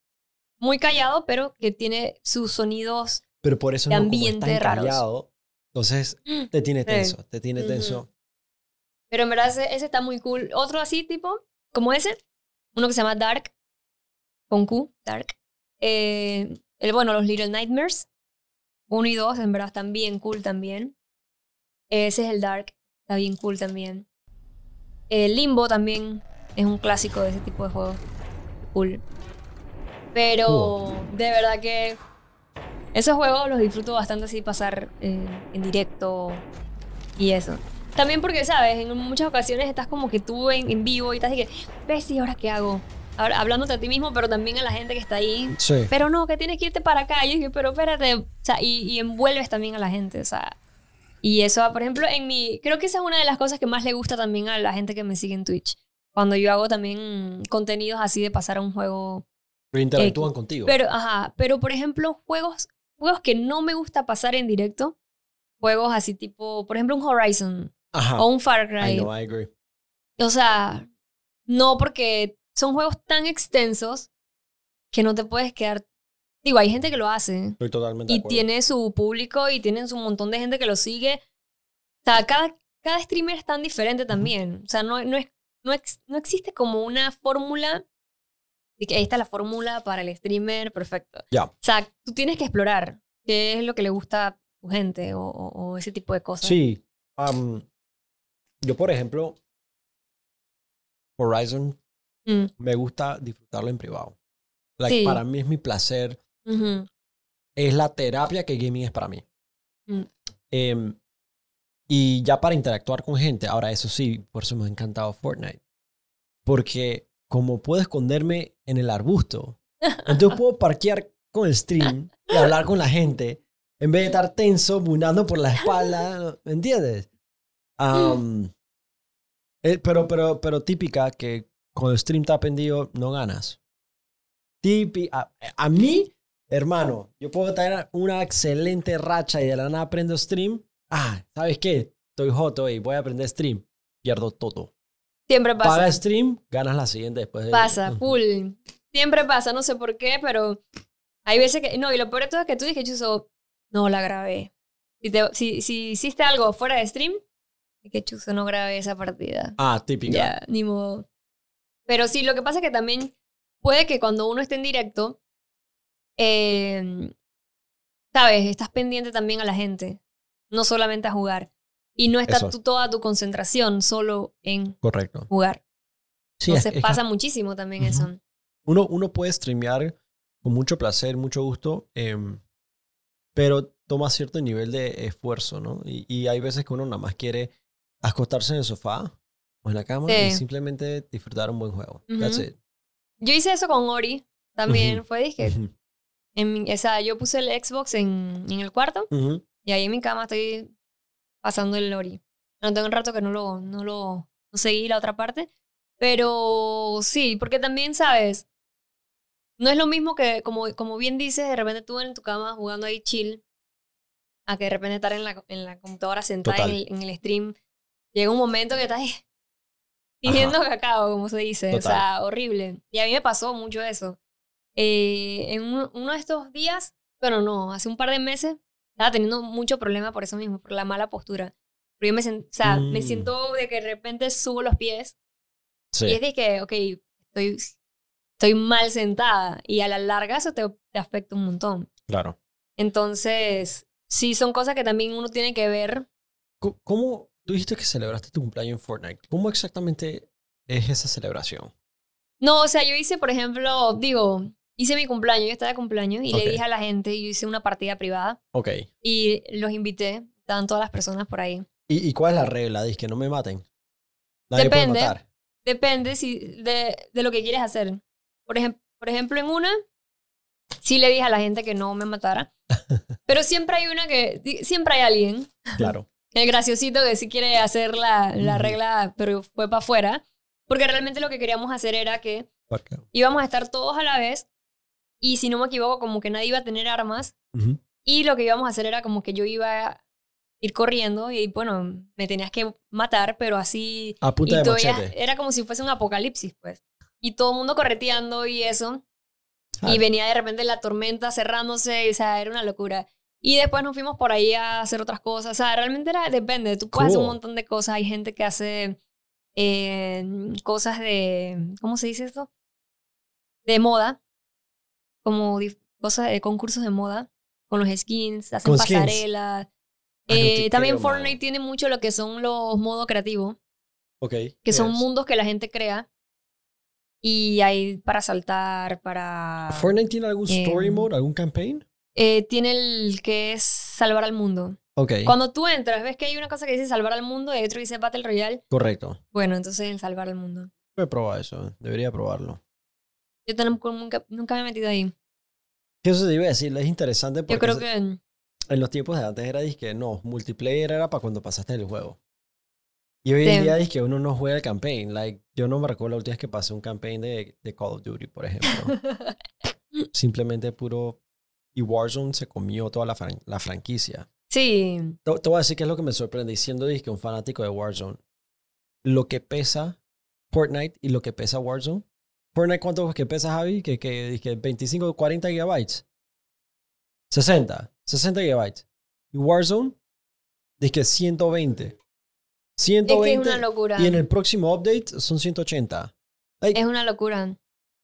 muy callado, pero que tiene sus sonidos. Pero por eso de no, como es tan raros. callado, entonces te tiene Sí. tenso, te tiene tenso. Pero en verdad ese, ese está muy cool. Otro así, tipo, como ese, uno que se llama Dark, con Q, Dark. Eh, el, bueno, los Little Nightmares, uno y dos, en verdad están bien cool también. Ese es el Dark, está bien cool también. El Limbo también es un clásico de ese tipo de juegos. Cool. Pero de verdad que esos juegos los disfruto bastante así pasar eh, en directo y eso. También porque, ¿sabes? En muchas ocasiones estás como que tú en, en vivo y estás de que, ves, ¿y ahora qué hago? Ahora, hablándote a ti mismo, pero también a la gente que está ahí. Sí. Pero no, que tienes que irte para acá. Y yo dije, pero espérate. O sea, y, y envuelves también a la gente, o sea. Y eso, por ejemplo, en mi... Creo que esa es una de las cosas que más le gusta también a la gente que me sigue en Twitch. Cuando yo hago también contenidos así de pasar a un juego Pero interactúan contigo. pero, ajá, pero por ejemplo, juegos, juegos que no me gusta pasar en directo, juegos así tipo, por ejemplo, un Horizon Ajá. o un Far I Cry. know, I agree. O sea, no porque son juegos tan extensos que no te puedes quedar. Digo, hay gente que lo hace Estoy totalmente y tiene su público y tienen su montón de gente que lo sigue. O sea, cada, cada streamer es tan diferente también. O sea, no, no, es, no, ex- no existe como una fórmula de que ahí está la fórmula para el streamer, perfecto. Ya. O sea, tú tienes que explorar qué es lo que le gusta a tu gente o, o- o ese tipo de cosas. Sí. Yo, por ejemplo, Horizon Mm, me gusta disfrutarlo en privado. Like, Sí. Para mí es mi placer. Es la terapia que gaming es para mí. Mm. Em, y ya para interactuar con gente, ahora eso sí, por eso me ha encantado Fortnite. Porque como puedo esconderme en el arbusto, entonces puedo parquear con el stream y hablar con la gente en vez de estar tenso, bunando por la espalda, ¿me entiendes? Am, eh, pero, pero, pero típica que cuando el stream está pendido no ganas. Típica. A, mí, hermano, yo puedo tener una excelente racha y de la nada prendo stream. Ah, ¿sabes qué? Estoy hot hoy, voy a aprender stream. Pierdo todo. Siempre pasa. Paga stream, ganas la siguiente después de... Pasa, full. Siempre pasa, no sé por qué, pero hay veces que. No, y lo peor de todo es que tú dije, Chuzo, no la grabé. Si, te- si, si hiciste algo fuera de stream, que Chuzo no grabé esa partida. Ah, típica. Ya, ni modo. Pero sí, lo que pasa es que también puede que cuando uno esté en directo, eh, sabes, estás pendiente también a la gente, no solamente a jugar. Y no está tu- toda tu concentración solo en Correcto. jugar. Sí, es- Entonces es pasa muchísimo también eso. uno, uno puede streamear con mucho placer, mucho gusto, em, pero toma cierto nivel de esfuerzo, ¿no? Y, y hay veces que uno nada más quiere acostarse en el sofá o en la cama y Sí. simplemente disfrutar un buen juego. Ujú. That's it. Yo hice eso con Ori también. Ujú. Fue, dije, Ujú. en mi- o sea, yo puse el Xbox en, en el cuarto y ahí en mi cama estoy pasando el Ori. No tengo un rato que no lo, no lo no seguí la otra parte. Pero sí, porque también, ¿sabes? No es lo mismo que, como, como bien dices, de repente tú en tu cama jugando ahí chill, a que de repente estar en la, en la computadora sentada en el, en el stream. Llega un momento que estás pidiendo cacao, como se dice. O Total. sea, horrible. Y a mí me pasó mucho eso. Eh, en un- uno de estos días, bueno, no, hace un par de meses, estaba teniendo mucho problema por eso mismo, por la mala postura. Pero yo me, sen- o sea, me Mm. siento de que de repente subo los pies Sí, y es de que, ok, estoy, estoy mal sentada y a la larga eso te, te afecta un montón. claro. Entonces, sí, son cosas que también uno tiene que ver. ¿Cómo tú dijiste que celebraste tu cumpleaños en Fortnite? ¿Cómo exactamente es esa celebración? No, o sea, yo hice, por ejemplo, digo, hice mi cumpleaños, yo estaba de cumpleaños y le dije a la gente, yo hice una partida privada Ok. y los invité, estaban todas las personas por ahí. ¿Y, y cuál es la regla? Dice que no me maten. Nadie Depende. puede matar. Depende si, de, de lo que quieres hacer. Por, ejem- por ejemplo, en una, sí le dije a la gente que no me matara. Pero siempre hay una que, siempre hay alguien, Claro. El graciosito que sí quiere hacer la, la regla, pero fue para afuera. Porque realmente lo que queríamos hacer era que íbamos a estar todos a la vez y si no me equivoco, como que nadie iba a tener armas. Y lo que íbamos a hacer era como que yo iba ir corriendo y bueno, me tenías que matar, pero así... A punta y de machete. era como si fuese un apocalipsis, pues. Y todo el mundo correteando y eso. Ah. Y venía de repente la tormenta cerrándose, y, o sea, era una locura. Y después nos fuimos por ahí a hacer otras cosas. O sea, realmente era, depende. Tú puedes hacer un montón de cosas. Hay gente que hace eh, cosas de, ¿cómo se dice esto? De moda. Como cosas de concursos de moda. Con los skins, hacen Con pasarelas. No Eh, también creo, Fortnite tiene mucho lo que son los modos creativos, Ok. que son mundos que la gente crea. Y hay para saltar, para... ¿Fortnite tiene algún story em, mode, algún campaign? Eh, tiene el que es salvar al mundo. Ok. Cuando tú entras, ves que hay una cosa que dice salvar al mundo y hay otro que dice Battle Royale. Correcto. Bueno, entonces el salvar al mundo. Voy a probar eso. Debería probarlo. Yo tampoco nunca, nunca me he metido ahí. Eso se iba a decir, es interesante porque Yo creo que... en los tiempos de antes era que no, multiplayer era para cuando pasaste el juego. Y hoy en Sí. día es que uno no juega el campaign. Like, yo no me recuerdo la última vez que pasé un campaign de, de Call of Duty, por ejemplo. Simplemente puro... Y Warzone se comió toda la, fran- la franquicia. sí, Te, te voy a decir qué es lo que me sorprende, y siendo que un fanático de Warzone. Lo que pesa Fortnite y lo que pesa Warzone. Fortnite, ¿cuánto que pesa, Javi? Que, que, dije 25, 40 gigabytes. 60, 60 gigabytes. Y Warzone, dije 120. es que 120. es una locura. y en el próximo update son 180. Like, Es una locura.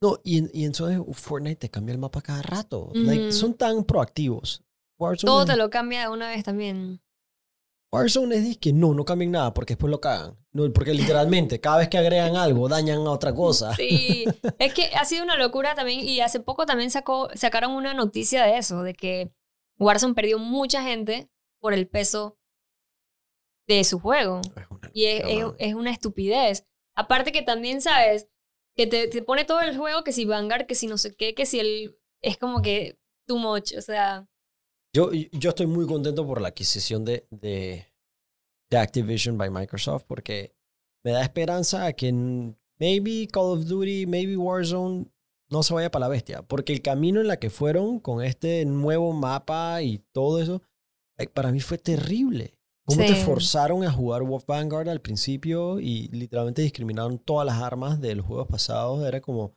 No, y, y entonces Fortnite te cambia el mapa cada rato. Like, son tan proactivos. Warzone Todo es- te lo cambia de una vez también. Warzone es que no, no cambien nada porque después lo cagan. No, porque literalmente cada vez que agregan algo dañan a otra cosa. Sí, es que ha sido una locura también y hace poco también sacó, sacaron una noticia de eso, de que Warzone perdió mucha gente por el peso de su juego. Es una Y es, es una estupidez. Aparte que también, ¿sabes? Que te, te pone todo el juego, que si Vanguard, que si no sé qué, que si el... Es como que too much, o sea... Yo, yo estoy muy contento por la adquisición de, de, Activision by Microsoft porque me da esperanza a que maybe Call of Duty, maybe Warzone no se vaya para la bestia. Porque el camino en la que fueron con este nuevo mapa y todo eso, para mí fue terrible. Cómo te Sí. forzaron a jugar Wolf Vanguard al principio y literalmente discriminaron todas las armas de los juegos pasados. Era como...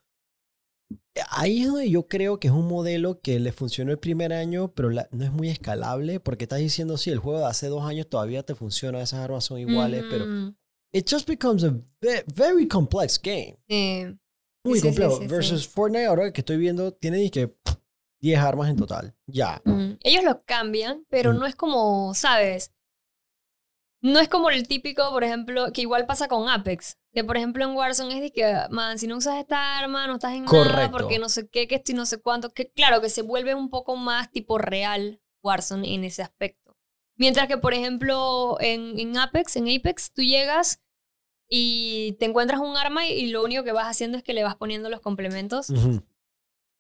Ahí es donde yo creo que es un modelo que le funcionó el primer año, pero la- no es muy escalable porque estás diciendo, sí, el juego de hace dos años todavía te funciona, esas armas son iguales, pero ujú, it just becomes a ve- very complex game. sí. Muy Sí, complejo. Versus Fortnite, ahora que estoy viendo, tiene que 10 armas en total. Ya. Ujú. Ellos lo cambian, pero Mm. no es como, ¿sabes? No es como el típico, por ejemplo, que igual pasa con Apex. Que por ejemplo en Warzone es de que, man, si no usas esta arma, no estás en nada Correcto. porque no sé qué, que esto y no sé cuánto. Que claro, que se vuelve un poco más tipo real Warzone en ese aspecto. Mientras que, por ejemplo, en, en Apex, en Apex, tú llegas y te encuentras un arma y, y lo único que vas haciendo es que le vas poniendo los complementos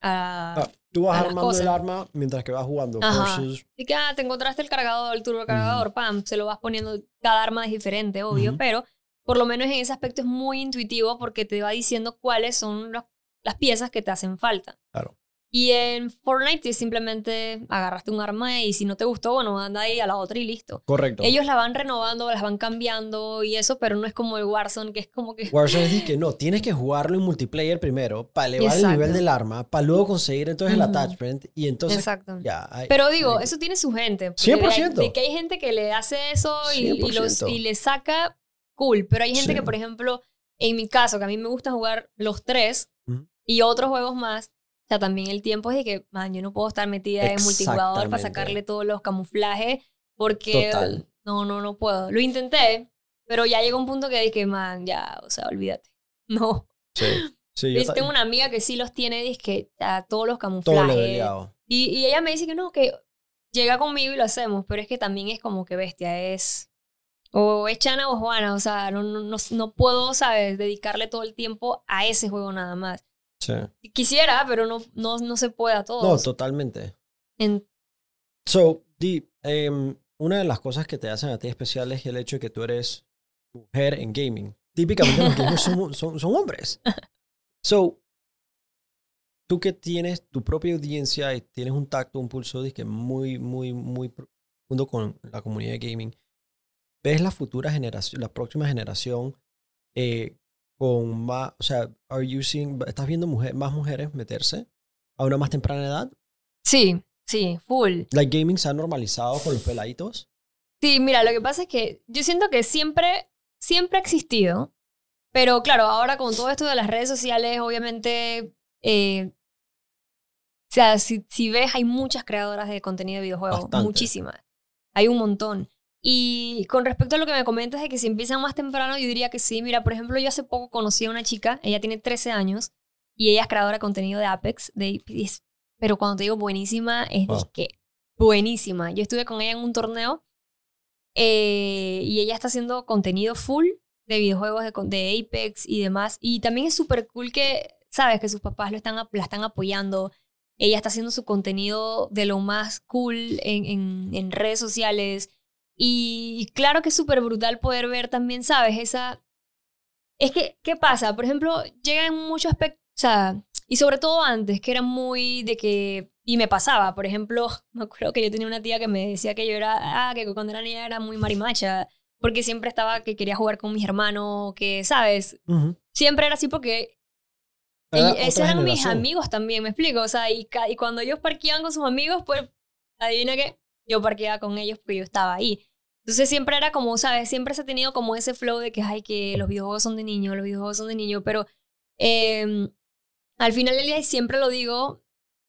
a, Ah, tú vas armando el arma mientras que vas jugando. Ajá. Versus, Y que ah, te encontraste el cargador, el turbocargador, pam, se lo vas poniendo. Cada arma es diferente, obvio, Ujú. pero por lo menos en ese aspecto es muy intuitivo porque te va diciendo cuáles son los- las piezas que te hacen falta. Claro. Y en Fortnite simplemente agarraste un arma y si no te gustó, bueno, anda ahí a la otra y listo. correcto. Ellos la van renovando, las van cambiando y eso, pero no es como el Warzone, que es como que... Warzone es que no, tienes que jugarlo en multiplayer primero para elevar el nivel del arma, para luego conseguir entonces el attachment y entonces Exacto. ya. hay- Pero digo, hay- eso tiene su gente. porque de- 100%. De, que hay gente que le hace eso y, y los, 100%. y le saca cool. Pero hay gente Sí. que, por ejemplo, en mi caso, que a mí me gusta jugar los tres Ujú. y otros juegos más. O sea, también el tiempo es de que, man, yo no puedo estar metida en multijugador para sacarle todos los camuflajes porque Total. no, no, no puedo. Lo intenté, pero ya llegó un punto que dije, man, ya, o sea, olvídate. No. Sí, sí, yo tengo una amiga que sí los tiene, dice que a todos los todo camuflajes. leveleado. Y, y ella me dice que no, que llega conmigo y lo hacemos, pero es que también es como que bestia, es... O es Chana o Juana, o sea, no, no, no, no puedo, ¿sabes? Dedicarle todo el tiempo a ese juego nada más. Sí. Quisiera, pero no, no, no se puede a No, todos. totalmente. En- So, Di, em, una de las cosas que te hacen a ti especial es el hecho de que tú eres mujer en gaming. Típicamente los gamers son, son, son hombres. So, tú que tienes tu propia audiencia y tienes un tacto, un pulso disque muy, muy, muy pro- junto con la comunidad de gaming, ves la futura generación, la próxima generación eh, con más, o sea, are you seeing, ¿estás viendo mujer, más mujeres meterse a una más temprana edad? Sí, sí, full. ¿La gaming se ha normalizado con los peladitos? Sí, mira, lo que pasa es que yo siento que siempre, siempre ha existido, pero claro, ahora con todo esto de las redes sociales, obviamente, eh, o sea, si, si ves, hay muchas creadoras de contenido de videojuegos, Bastante. muchísimas. Hay un montón. Y con respecto a lo que me comentas de que si empiezan más temprano, yo diría que sí. Mira, por ejemplo, yo hace poco conocí a una chica, ella tiene 13 años y ella es creadora de contenido de Apex, de, es- pero cuando te digo buenísima, es Wow. que buenísima. Yo estuve con ella en un torneo eh, y ella está haciendo contenido full de videojuegos de, Apex y demás. Y también es súper cool que, sabes, que sus papás lo están, la están apoyando. Ella está haciendo su contenido de lo más cool en, en, en redes sociales. Y, claro que es súper brutal poder ver también, ¿sabes? Esa... Es que, ¿qué pasa? Por ejemplo, llega en muchos aspectos, o sea, y sobre todo antes, que era muy de que... Y me pasaba, por ejemplo, me acuerdo que yo tenía una tía que me decía que yo era, ah, que cuando era niña era muy marimacha, porque siempre estaba que quería jugar con mis hermanos, que, ¿sabes? Siempre era así porque y esos eran mis amigos también, me explico. O sea, y, y cuando ellos parqueaban con sus amigos, pues, adivina qué, yo parqueaba con ellos porque yo estaba ahí. Entonces siempre era como, ¿sabes? Siempre se ha tenido como ese flow de que, ay, que los videojuegos son de niños, los videojuegos son de niños, pero eh, al final del día, y siempre lo digo,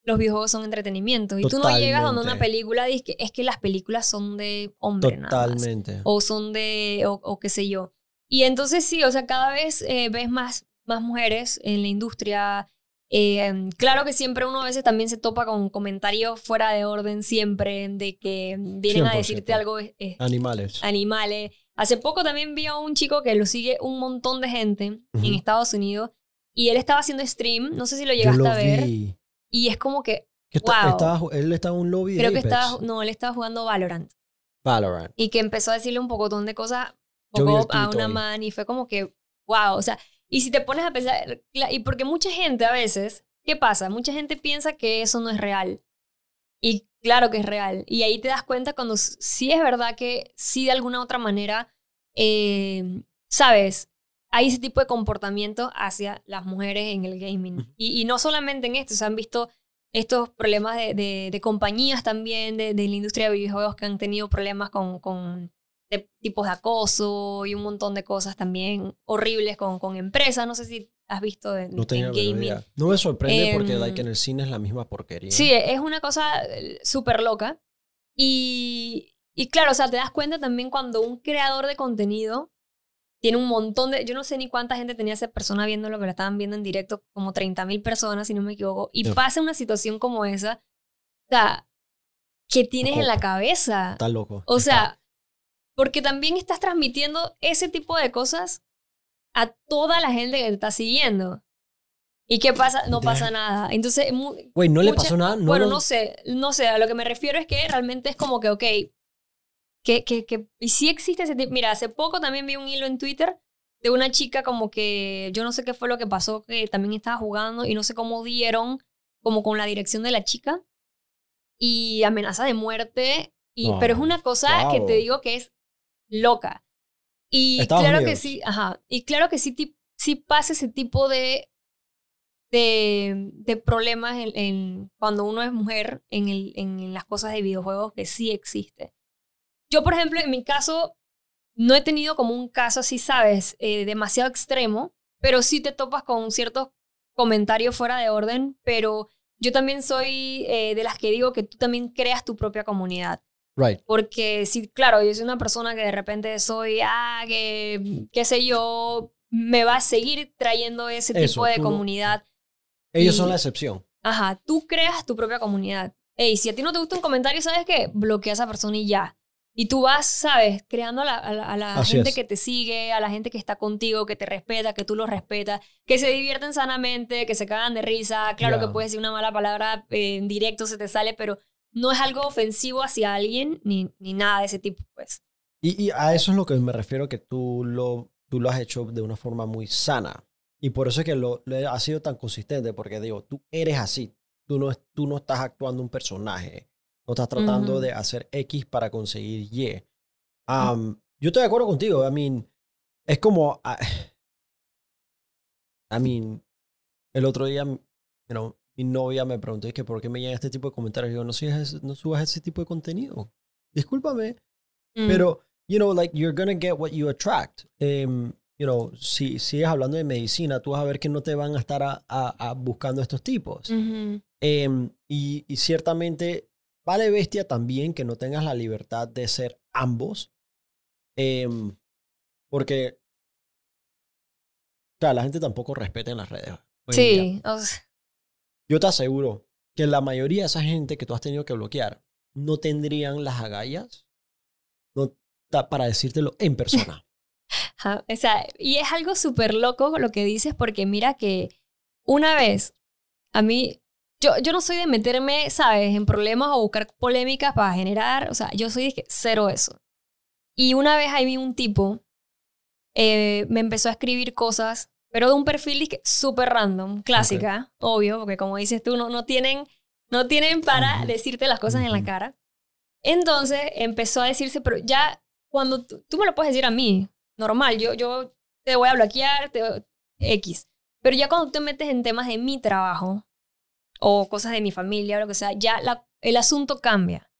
los videojuegos son entretenimiento. Y tú no llegas donde una película dices que es que las películas son de hombre nada más Totalmente. o son de, o, o qué sé yo. Y entonces sí, o sea, cada vez eh, ves más, más mujeres en la industria. Eh, claro que siempre uno a veces también se topa con comentarios fuera de orden, siempre, de que vienen a 100%. decirte algo eh, Animales. animales. Hace poco también vi a un chico que lo sigue un montón de gente en Ujú. Estados Unidos y él estaba haciendo stream, no sé si lo llegaste lo a ver, vi. y es como que, Que está- Wow. estaba él estaba en un lobby de creo que Apex. estaba, no, él estaba jugando Valorant. Valorant. y que empezó a decirle un pocotón de cosas poco a una man y fue como que, wow, o sea, y si te pones a pensar, y porque mucha gente a veces, ¿qué pasa? Mucha gente piensa que eso no es real. Y claro que es real. Y ahí te das cuenta cuando sí es verdad que sí de alguna otra manera, eh, sabes, hay ese tipo de comportamiento hacia las mujeres en el gaming. Y, y no solamente en esto, se han visto estos problemas de, de- de compañías también, de, de la industria de videojuegos que han tenido problemas con, con de tipos de acoso y un montón de cosas también horribles con, con empresas. No sé si has visto en, No tenía en gaming. idea. No me sorprende porque Em, like, en el cine es la misma porquería. Sí, es una cosa eh, súper loca. Y, y claro, o sea, te das cuenta también cuando un creador de contenido tiene un montón de... Yo no sé ni cuánta gente tenía esa persona viendo lo que la estaban viendo en directo, como 30 mil personas, si no me equivoco, y pasa una situación como esa, o sea, ¿qué tienes en la cabeza? Está loco. O sea, porque también estás transmitiendo ese tipo de cosas a toda la gente que te está siguiendo. ¿Y qué pasa? No pasa nada. Entonces, Güey, no le pasó nada. No bueno, lo- no sé, no sé, a lo que me refiero es que realmente es como que, ok, que, que, que, y sí existe ese tipo, mira, hace poco también vi un hilo en Twitter de una chica como que, yo no sé qué fue lo que pasó, que también estaba jugando y no sé cómo dieron como con la dirección de la chica y amenaza de muerte, y, pero es una cosa que te wow. digo que es loca. Y Estados claro que sí, ajá, y claro que sí, ti- sí pasa ese tipo de, de, de problemas en, en- cuando uno es mujer en, el, en, en las cosas de videojuegos que sí existe. Yo, por ejemplo, en mi caso, no he tenido como un caso así, ¿sabes? Eh, demasiado extremo, pero sí te topas con ciertos comentarios fuera de orden, pero yo también soy eh, de las que digo que tú también creas tu propia comunidad. Right. Porque sí, claro, yo soy una persona que de repente soy, ah, que, qué sé yo, me va a seguir trayendo ese tipo Eso, de tú no- comunidad. Ellos Y- son la excepción. Ajá, tú creas tu propia comunidad. Ey, si a ti no te gusta un comentario, ¿sabes qué? Bloquea a esa persona y ya. Y tú vas, ¿sabes? Creando a la, a la- a la gente es. que te sigue, a la gente que está contigo, que te respeta, que tú los respetas, que se divierten sanamente, que se cagan de risa. Claro Ya. que puedes decir una mala palabra eh, en directo, se te sale, pero no es algo ofensivo hacia alguien ni, ni nada de ese tipo, pues. Y, y a eso es lo que me refiero, que tú lo, tú lo has hecho de una forma muy sana. Y por eso es que lo, lo ha sido tan consistente, porque digo, tú eres así. Tú no, tú no estás actuando un personaje. No estás tratando de hacer X para conseguir Y. Um, yo estoy de acuerdo contigo. I mean, es como. ah, I mean, el otro día, you know, mi novia me preguntó que por qué me llegan este tipo de comentarios. Yo no, subas, no subas ese tipo de contenido. Discúlpame, Mm. pero, you know, like, you're gonna get what you attract. Em, you know, si sigues hablando de medicina, tú vas a ver que no te van a estar a- a- a buscando estos tipos. Em, y, y ciertamente vale bestia también que no tengas la libertad de ser ambos. Em, porque, o sea, la gente tampoco respeta en las redes. Sí, o sea, Yo te aseguro que la mayoría de esa gente que tú has tenido que bloquear no tendrían las agallas no, para decírtelo en persona. O sea, y es algo súper loco lo que dices porque mira que una vez a mí, yo, yo no soy de meterme, ¿sabes?, en problemas o buscar polémicas para generar, o sea, yo soy de cero eso. Y una vez ahí vi un tipo, eh, me empezó a escribir cosas, pero de un perfil súper random, clásica, obvio, porque como dices tú, no, no, tienen, no tienen para decirte las cosas en la cara. Entonces empezó a decirse, pero ya cuando tú, me lo puedes decir a mí, normal, yo, yo te voy a bloquear, te, X. Pero ya cuando te metes en temas de mi trabajo o cosas de mi familia o lo que sea, ya la- el asunto cambia.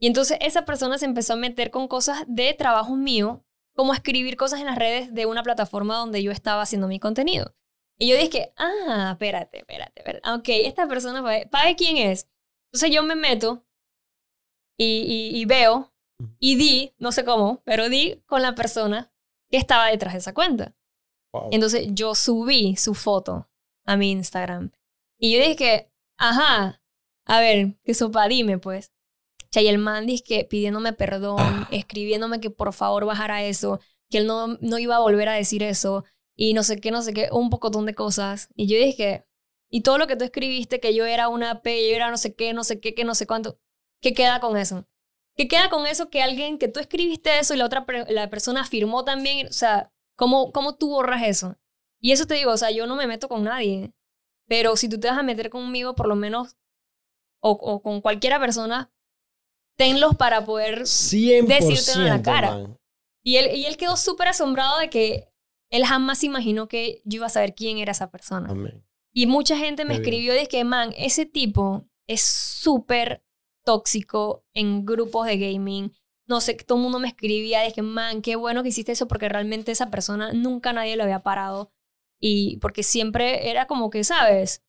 Y entonces esa persona se empezó a meter con cosas de trabajo mío, como escribir cosas en las redes de una plataforma donde yo estaba haciendo mi contenido. Y yo dije, ah, espérate, espérate, espérate. Ok, esta persona, ¿para para quién es? Entonces yo me meto y, y- y veo y di, no sé cómo, pero di con la persona que estaba detrás de esa cuenta. Wow. Entonces yo subí su foto a mi Instagram. Y yo dije ajá, a ver, que sopa, dime pues. Sea, y el man dice que pidiéndome perdón, Ah. escribiéndome que por favor bajara eso, que él no, no iba a volver a decir eso, y no sé qué, no sé qué, un pocotón de cosas. Y yo dije y todo lo que tú escribiste, que yo era una P, yo era no sé qué, no sé qué, que no sé cuánto, ¿qué queda con eso? ¿Qué queda con eso que alguien, que tú escribiste eso y la otra la persona afirmó también? O sea, ¿cómo, ¿cómo tú borras eso? Y eso te digo, o sea, yo no me meto con nadie. Pero si tú te vas a meter conmigo, por lo menos, o, o con cualquiera persona, tenlos para poder... 100% decírtelo en la cara. man. Y él, y él quedó súper asombrado de que él jamás imaginó que yo iba a saber quién era esa persona. Amén. Y mucha gente me Muy escribió de que, man, ese tipo es súper tóxico en grupos de gaming. No sé, todo el mundo me escribía de que, man, qué bueno que hiciste eso porque realmente esa persona nunca nadie lo había parado. Y porque siempre era como que, ¿sabes?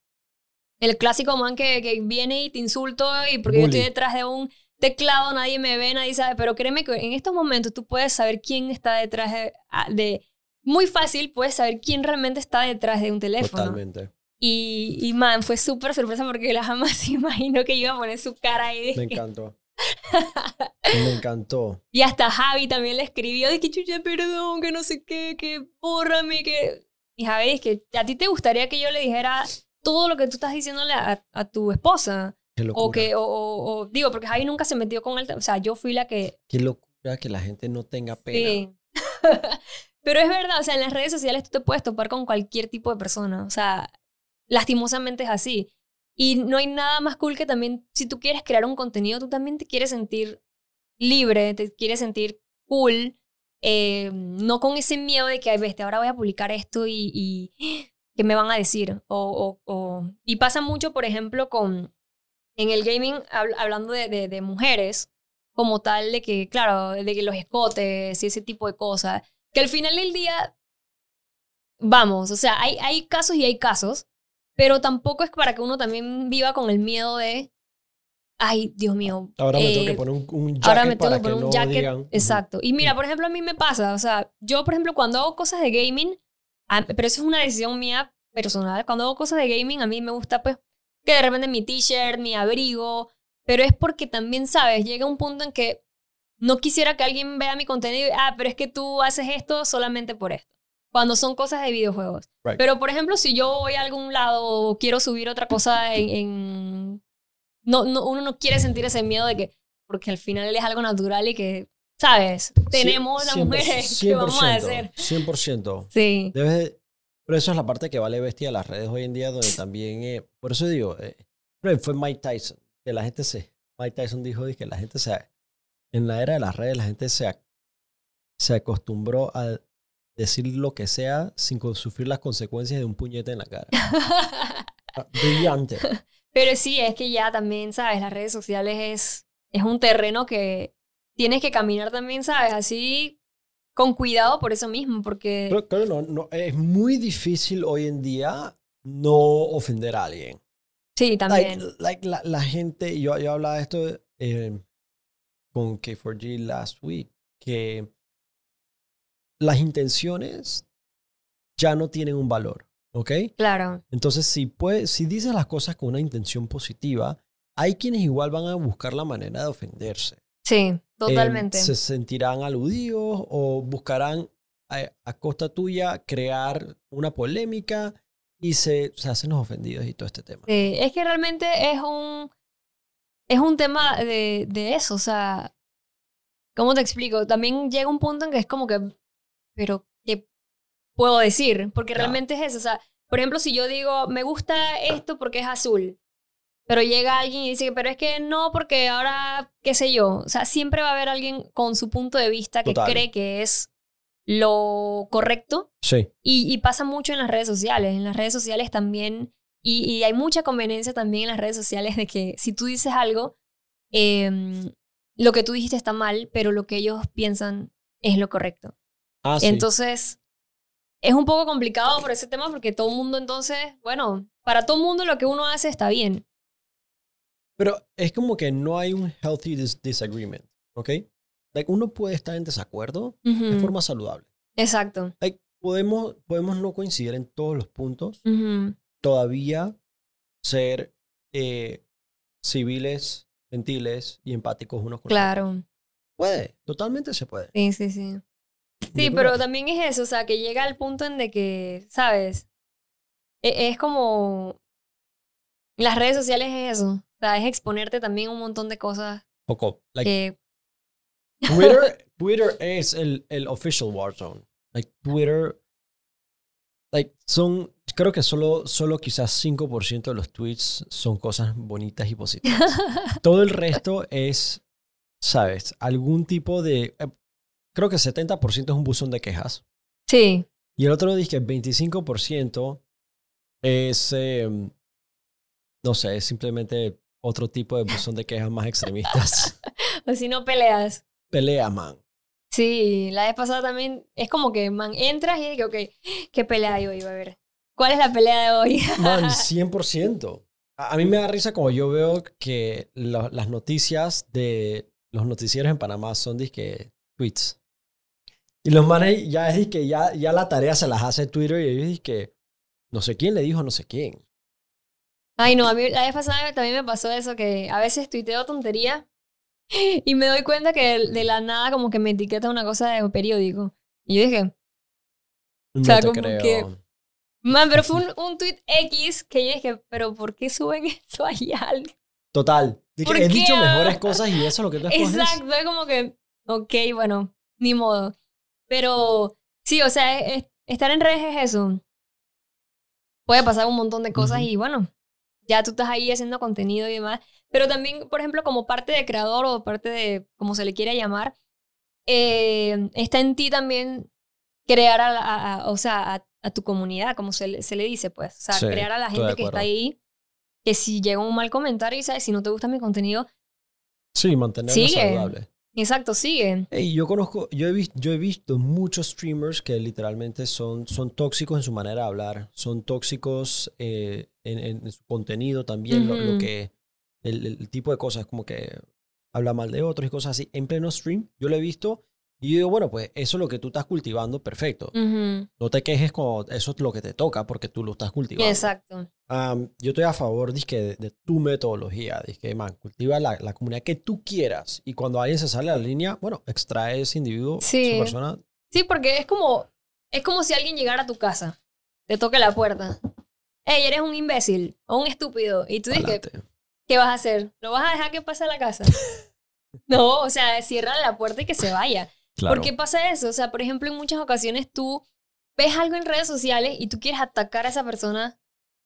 El clásico man que, que viene y te insulto y porque yo Bully. estoy detrás de un teclado, nadie me ve, nadie sabe. Pero créeme que en estos momentos tú puedes saber quién está detrás de... de muy fácil puedes saber quién realmente está detrás de un teléfono. Totalmente. Y, y man, fue súper sorpresa porque él jamás imaginó que iba a poner su cara ahí. Me encantó. Me encantó. Y hasta Javi también le escribió de que chucha, perdón, que no sé qué, que bórrame, que... Y Javi es que a ti te gustaría que yo le dijera todo lo que tú estás diciéndole a, a tu esposa. O que, o, o- o- digo, porque Javi nunca se metió con él. O sea, yo fui la que... Qué locura que la gente no tenga pena. Sí. Pero es verdad, o sea, en las redes sociales tú te puedes topar con cualquier tipo de persona. O sea, lastimosamente es así. Y no hay nada más cool que también, si tú quieres crear un contenido, tú también te quieres sentir libre, te quieres sentir cool, eh, no con ese miedo de que, ay, bestia, ahora voy a publicar esto y, y ¿qué me van a decir? O, o, o- Y pasa mucho, por ejemplo, con, en el gaming, habl- hablando de, de, de mujeres, como tal, de que, claro, de que los escotes y ese tipo de cosas, que al final del día, vamos, o sea, hay, hay casos y hay casos, pero tampoco es para que uno también viva con el miedo de, ay, Dios mío. Ahora me tengo eh, que poner un, un jacket Ahora me tengo para que poner que un no jacket. digan. Exacto. Y mira, por ejemplo, a mí me pasa, o sea, yo, por ejemplo, cuando hago cosas de gaming, pero eso es una decisión mía personal, cuando hago cosas de gaming, a mí me gusta, pues, que de repente mi t-shirt, mi abrigo, pero es porque también, ¿sabes? Llega un punto en que no quisiera que alguien vea mi contenido y, ah, pero es que tú haces esto solamente por esto. Cuando son cosas de videojuegos. Right. Pero, por ejemplo, si yo voy a algún lado o quiero subir otra cosa en... en- no, no, uno no quiere sentir ese miedo de que... Porque al final es algo natural y que, ¿sabes? Tenemos las 100%, mujeres que vamos a hacer. 100%. Sí. Debes de- pero eso es la parte que vale bestia de las redes hoy en día, donde también, eh, por eso digo, eh, fue Mike Tyson, que la gente se, Mike Tyson dijo que la gente se, en la era de las redes, la gente se, se acostumbró a decir lo que sea sin sufrir las consecuencias de un puñete en la cara. Ah, Brillante. Pero sí, es que ya también, ¿sabes? Las redes sociales es, es un terreno que tienes que caminar también, ¿sabes? Así con cuidado por eso mismo, porque... Pero, no, no, es muy difícil hoy en día no ofender a alguien. Sí, también. Like, la, la, gente, yo, yo hablaba de esto eh, con K4G last week, que las intenciones ya no tienen un valor, ¿ok? Claro. Entonces, si, puede, si dices las cosas con una intención positiva, hay quienes igual van a buscar la manera de ofenderse. Sí, totalmente. se sentirán aludidos o buscarán a, a, costa tuya crear una polémica y se, se hacen los ofendidos y todo este tema. Sí, es que realmente es un, es un tema de, de eso, o sea, ¿cómo te explico? También llega un punto en que es como que, pero, ¿qué puedo decir? Porque realmente es eso, o sea, por ejemplo, si yo digo, me gusta esto porque es azul, pero llega alguien y dice, pero es que no, porque ahora, qué sé yo, o sea, siempre va a haber alguien con su punto de vista que Total. cree que es lo correcto. Sí. Y, y, pasa mucho en las redes sociales. En las redes sociales también, y, y, hay mucha conveniencia también en las redes sociales de que si tú dices algo, eh, lo que tú dijiste está mal, pero lo que ellos piensan es lo correcto. Ah, sí. Entonces, es un poco complicado por ese tema porque todo el mundo entonces, bueno, para todo el mundo lo que uno hace está bien. Pero es como que no hay un healthy dis disagreement, ¿ok? Like, uno puede estar en desacuerdo uh -huh. de forma saludable. Exacto. Like, podemos, podemos no coincidir en todos los puntos, uh -huh. todavía ser eh, civiles, gentiles y empáticos unos con claro. otros. Puede, totalmente se puede. Sí, sí, sí. Sí, pero que... también es eso, o sea, que llega al punto en de que, ¿sabes? Es, es como... Las redes sociales es eso, sea, es exponerte también a un montón de cosas. Poco. Like, que... Twitter, Twitter es el, el official Warzone. Like, Twitter, like, son, creo que solo, solo quizás 5% de los tweets son cosas bonitas y positivas. Todo el resto es, ¿sabes? Algún tipo de... Eh, creo que 70% es un buzón de quejas. Sí. Y el otro dice que 25% es, eh, no sé, es simplemente otro tipo de buzón de quejas más extremistas. o si no peleas. Pelea, man. Sí, la vez pasada también es como que, man, entras y dices, ok, ¿qué pelea hay hoy? A ver, ¿cuál es la pelea de hoy? man, 100%. A, a mí me da risa como yo veo que lo, las noticias de los noticieros en Panamá son disque tweets. Y los manes ya es que ya, ya la tarea se las hace Twitter y ellos dicen que no sé quién le dijo a no sé quién. Ay, no, a mí la vez pasada también me pasó eso, que a veces tuiteo tontería y me doy cuenta que de la nada como que me etiqueta una cosa de un periódico. Y yo dije... No o sea, te como creo. que... Man, pero fue un, un tweet X que yo dije, pero ¿por qué suben eso allá? Total. Que he dicho mejores cosas y eso es lo que tú escoges. Exacto, es como que, ok, bueno, ni modo. Pero sí, o sea, es, estar en redes es eso. Puede pasar un montón de cosas uh -huh. y bueno, ya tú estás ahí haciendo contenido y demás. Pero también, por ejemplo, como parte de creador o parte de, como se le quiera llamar, eh, está en ti también crear a, a, a o sea, a, a, tu comunidad, como se le, se le dice, pues. O sea, sí, crear a la gente que está ahí, que si llega un mal comentario y sabes, si no te gusta mi contenido, sí, mantenerlo saludable. Exacto, sigue. Hey, yo conozco, yo he, visto, yo he visto muchos streamers que literalmente son, son tóxicos en su manera de hablar, son tóxicos eh, en, en, su contenido también, uh -huh. lo, lo, que, el, el, tipo de cosas, como que habla mal de otros y cosas así, en pleno stream, yo lo he visto y yo digo, bueno, pues eso es lo que tú estás cultivando, perfecto. Uh -huh. No te quejes como eso es lo que te toca porque tú lo estás cultivando. Exacto. Um, yo estoy a favor dizque, de, de tu metodología. Dizque, man, cultiva la, la, comunidad que tú quieras. Y cuando alguien se sale a la línea, bueno, extrae ese individuo, sí. esa persona. Sí, porque es como, es como si alguien llegara a tu casa, te toque la puerta. Hey, eres un imbécil o un estúpido. Y tú dices, ¿qué vas a hacer? ¿Lo vas a dejar que pase a la casa? no, o sea, cierra la puerta y que se vaya. Claro. ¿Por qué pasa eso? O sea, por ejemplo, en muchas ocasiones tú ves algo en redes sociales y tú quieres atacar a esa persona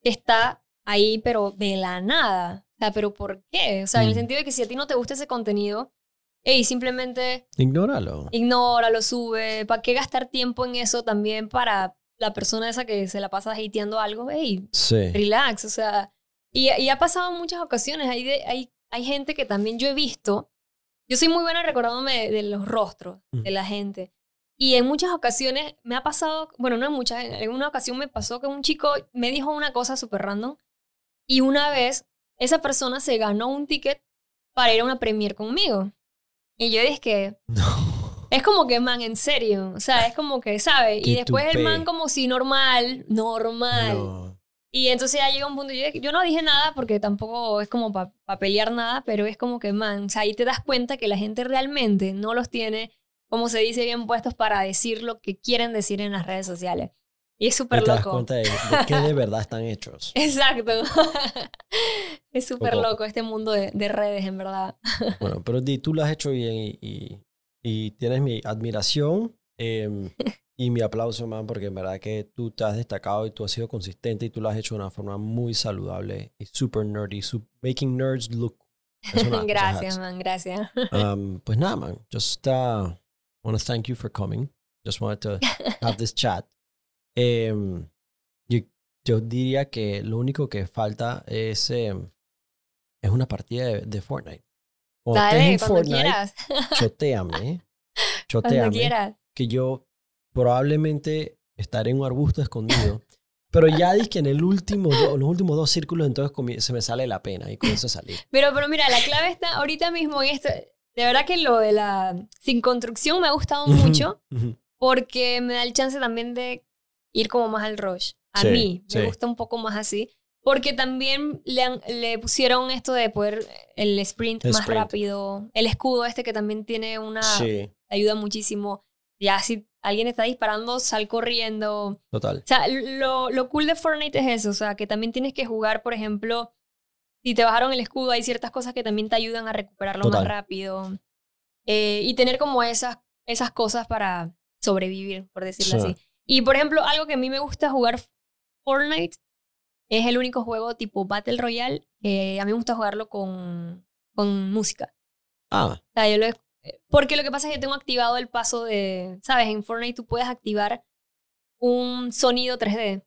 que está ahí, pero de la nada. O sea, pero ¿por qué? O sea, en el Mm. sentido de que si a ti no te gusta ese contenido, hey, simplemente Ignóralo. ignora, lo sube. ¿Para qué gastar tiempo en eso también para la persona esa que se la pasa hateando algo? Hey, Sí. relax, o sea. Y, y ha pasado en muchas ocasiones. Hay, de- hay, hay gente que también yo he visto. Yo soy muy buena recordándome de, de los rostros de la gente. Y en muchas ocasiones me ha pasado, bueno, no en muchas, en- una ocasión me pasó que un chico me dijo una cosa súper random. Y una vez esa persona se ganó un ticket para ir a una premiere conmigo. Y yo dije que No. es como que, man, en serio. O sea, es como que, ¿sabe? Y después el man como si normal, normal. No. Y entonces ya llega un punto, yo, yo no dije nada porque tampoco es como para pelear nada, pero es como que, man, o sea, ahí te das cuenta que la gente realmente no los tiene, como se dice, bien puestos para decir lo que quieren decir en las redes sociales. Y es súper te das loco. cuenta de, de qué de verdad están hechos. Exacto. es súper loco este mundo de, de redes, en verdad. Bueno, pero tú lo has hecho bien y, y, y tienes mi admiración em, y mi aplauso, man, porque en verdad que tú te has destacado y tú has sido consistente y tú lo has hecho de una forma muy saludable y super nerdy, su- making nerds look. Una- gracias, man, gracias. Um, pues nada, man. Just uh, want to thank you for coming. Just wanted to have this chat. Em, yo, yo diría que lo único que falta es, em, es una partida de, de Fortnite. Cuando estés Dale, cuando Fortnite, quieras. choteame. cuando Choteame. quieras. Que yo probablemente estaré en un arbusto escondido. Pero ya dije que en el último do- los últimos dos círculos, entonces se me sale la pena y comienzo a salir. Pero, pero mira, la clave está ahorita mismo en esto. De verdad que lo de la sin construcción me ha gustado mucho porque me da el chance también de ir como más al rush. A Sí, mí me sí. gusta un poco más así. Porque también le, han- le pusieron esto de poder el sprint El más sprint. rápido. El escudo este que también tiene una... Sí, ayuda muchísimo. Ya si alguien está disparando, sal corriendo. total. O sea, lo, lo cool de Fortnite es eso, o sea, que también tienes que jugar, por ejemplo, si te bajaron el escudo, hay ciertas cosas que también te ayudan a recuperarlo Total. más rápido. Eh, y tener como esas, esas cosas para sobrevivir, por decirlo Sí. así. Y, por ejemplo, algo que a mí me gusta jugar Fortnite es el único juego tipo Battle Royale que a mí me gusta jugarlo con, con música. Ah, O sea, yo lo he- porque lo que pasa es que tengo activado el paso de, ¿sabes? En Fortnite tú puedes activar un sonido 3D.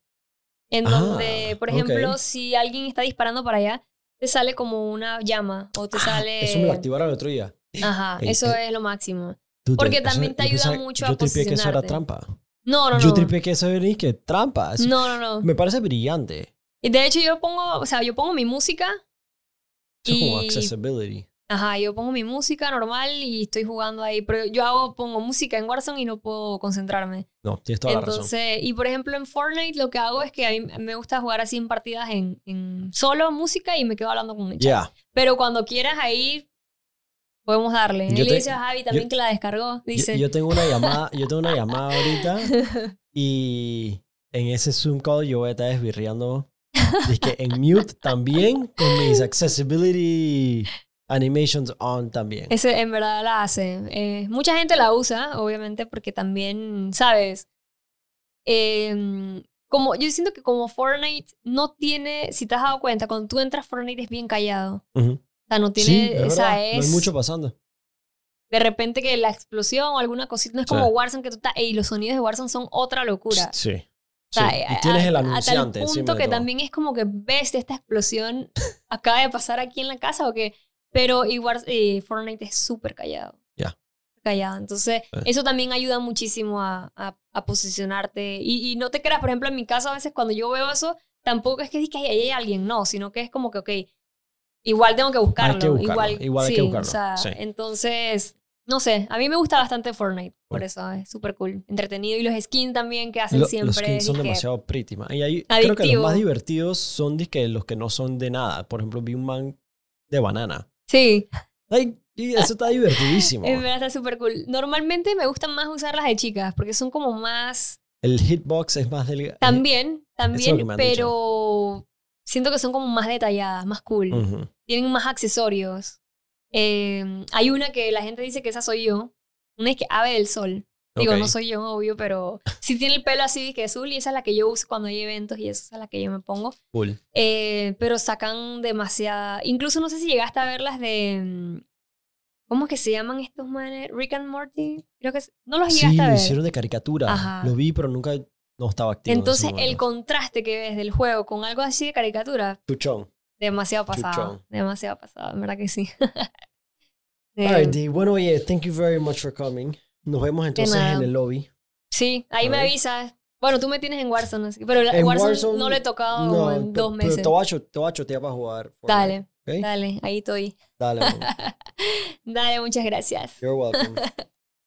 En Ah, donde, por ejemplo, si alguien está disparando para allá, te sale como una llama o te sale... Ah, eso me lo activaron el otro día. Ajá, eso eh, es lo máximo. Tú Porque eso- también te yo ayuda pensaba- mucho a Yo tripié que eso era posicionarte. trampa. No, no, no. Yo tripié que eso era y que trampa. Eso- No, no, no. Me parece brillante. Y de hecho yo pongo, o sea, yo pongo mi música. Eso es como Y- accessibility. Ajá, yo pongo mi música normal y estoy jugando ahí. Pero yo hago, pongo música en Warzone y no puedo concentrarme. No, tienes toda la razón. Entonces, y por ejemplo en Fortnite lo que hago es que a mí me gusta jugar así en partidas en, en solo música y me quedo hablando con el chat. Ya. Pero cuando quieras ahí, podemos darle. Yo Él le te- dice a Javi también yo- que la descargó. Yo, Dice, yo tengo una llamada, yo tengo una llamada ahorita y en ese Zoom call yo voy a estar desvirriando. Dice que en mute también con mis accessibility animations on también. ese en verdad la hace. Eh, mucha gente la usa, obviamente, porque también, ¿sabes? Em, como, yo siento que como Fortnite no tiene, si te has dado cuenta, cuando tú entras Fortnite es bien callado. O sea, no Sí, tiene, es o sea, verdad. es... No hay mucho pasando. de repente que la explosión o alguna cosita, no es Sí. como Warzone que tú estás, y los sonidos de Warzone son otra locura. Sí. O sea, Sí, a- Y tienes a- el anunciante punto encima de que también es como que ves esta explosión acaba de pasar aquí en la casa o qué. Pero igual eh, Fortnite es súper callado. Ya. Callado. Entonces, Sí. eso también ayuda muchísimo a, a, a posicionarte. Y, y no te creas, por ejemplo, en mi caso, a veces cuando yo veo eso, tampoco es que diga que ahí hay alguien, no, sino que es como que, ok, igual tengo que buscarlo. que buscarlo, Igual, igual hay sí, que buscarlo, O sea, sí. entonces, no sé, a mí me gusta bastante Fortnite, por Bueno. eso es súper cool, entretenido. Y los skins también que hacen Lo- siempre. los skins son demasiado pretty, man. Y ahí creo que los más divertidos son dizque, los que no son de nada. Por ejemplo, vi un man de banana. Sí, Ay, eso está divertidísimo. en verdad está súper cool. Normalmente me gustan más usar las de chicas porque son como más... El hitbox es más delgado. También, también, pero siento que son como más detalladas, más cool. Tienen más accesorios. Eh, hay una que la gente dice que esa soy yo. Una es que Ave del Sol. Digo, no soy yo, obvio, pero sí tiene el pelo así que azul y esa es la que yo uso cuando hay eventos y esa es la que yo me pongo. Cool. Eh, pero sacan demasiada. Incluso no sé si llegaste a ver las de. mm, ¿Cómo es que se llaman estos manes? Rick and Morty. Creo que. es- No los Sí, llegaste a lo ver. hicieron de caricatura. Ajá. Lo vi, pero nunca no estaba activo. en Entonces, el contraste que ves del juego con algo así de caricatura, Chuchón. demasiado pasado. Chuchón. Demasiado pasado, en verdad que sí. Eh, Alright, Dee. Bueno, oye, thank you very much for coming. Nos vemos entonces en el lobby. sí, ahí me avisas. Bueno, tú me tienes en Warzone, así, pero En Warzone, Warzone, no le he tocado No, en dos pero meses. te voy a te voy a chotear para jugar. Dale, dale, ahí estoy. Dale. Dale, muchas gracias. You're welcome.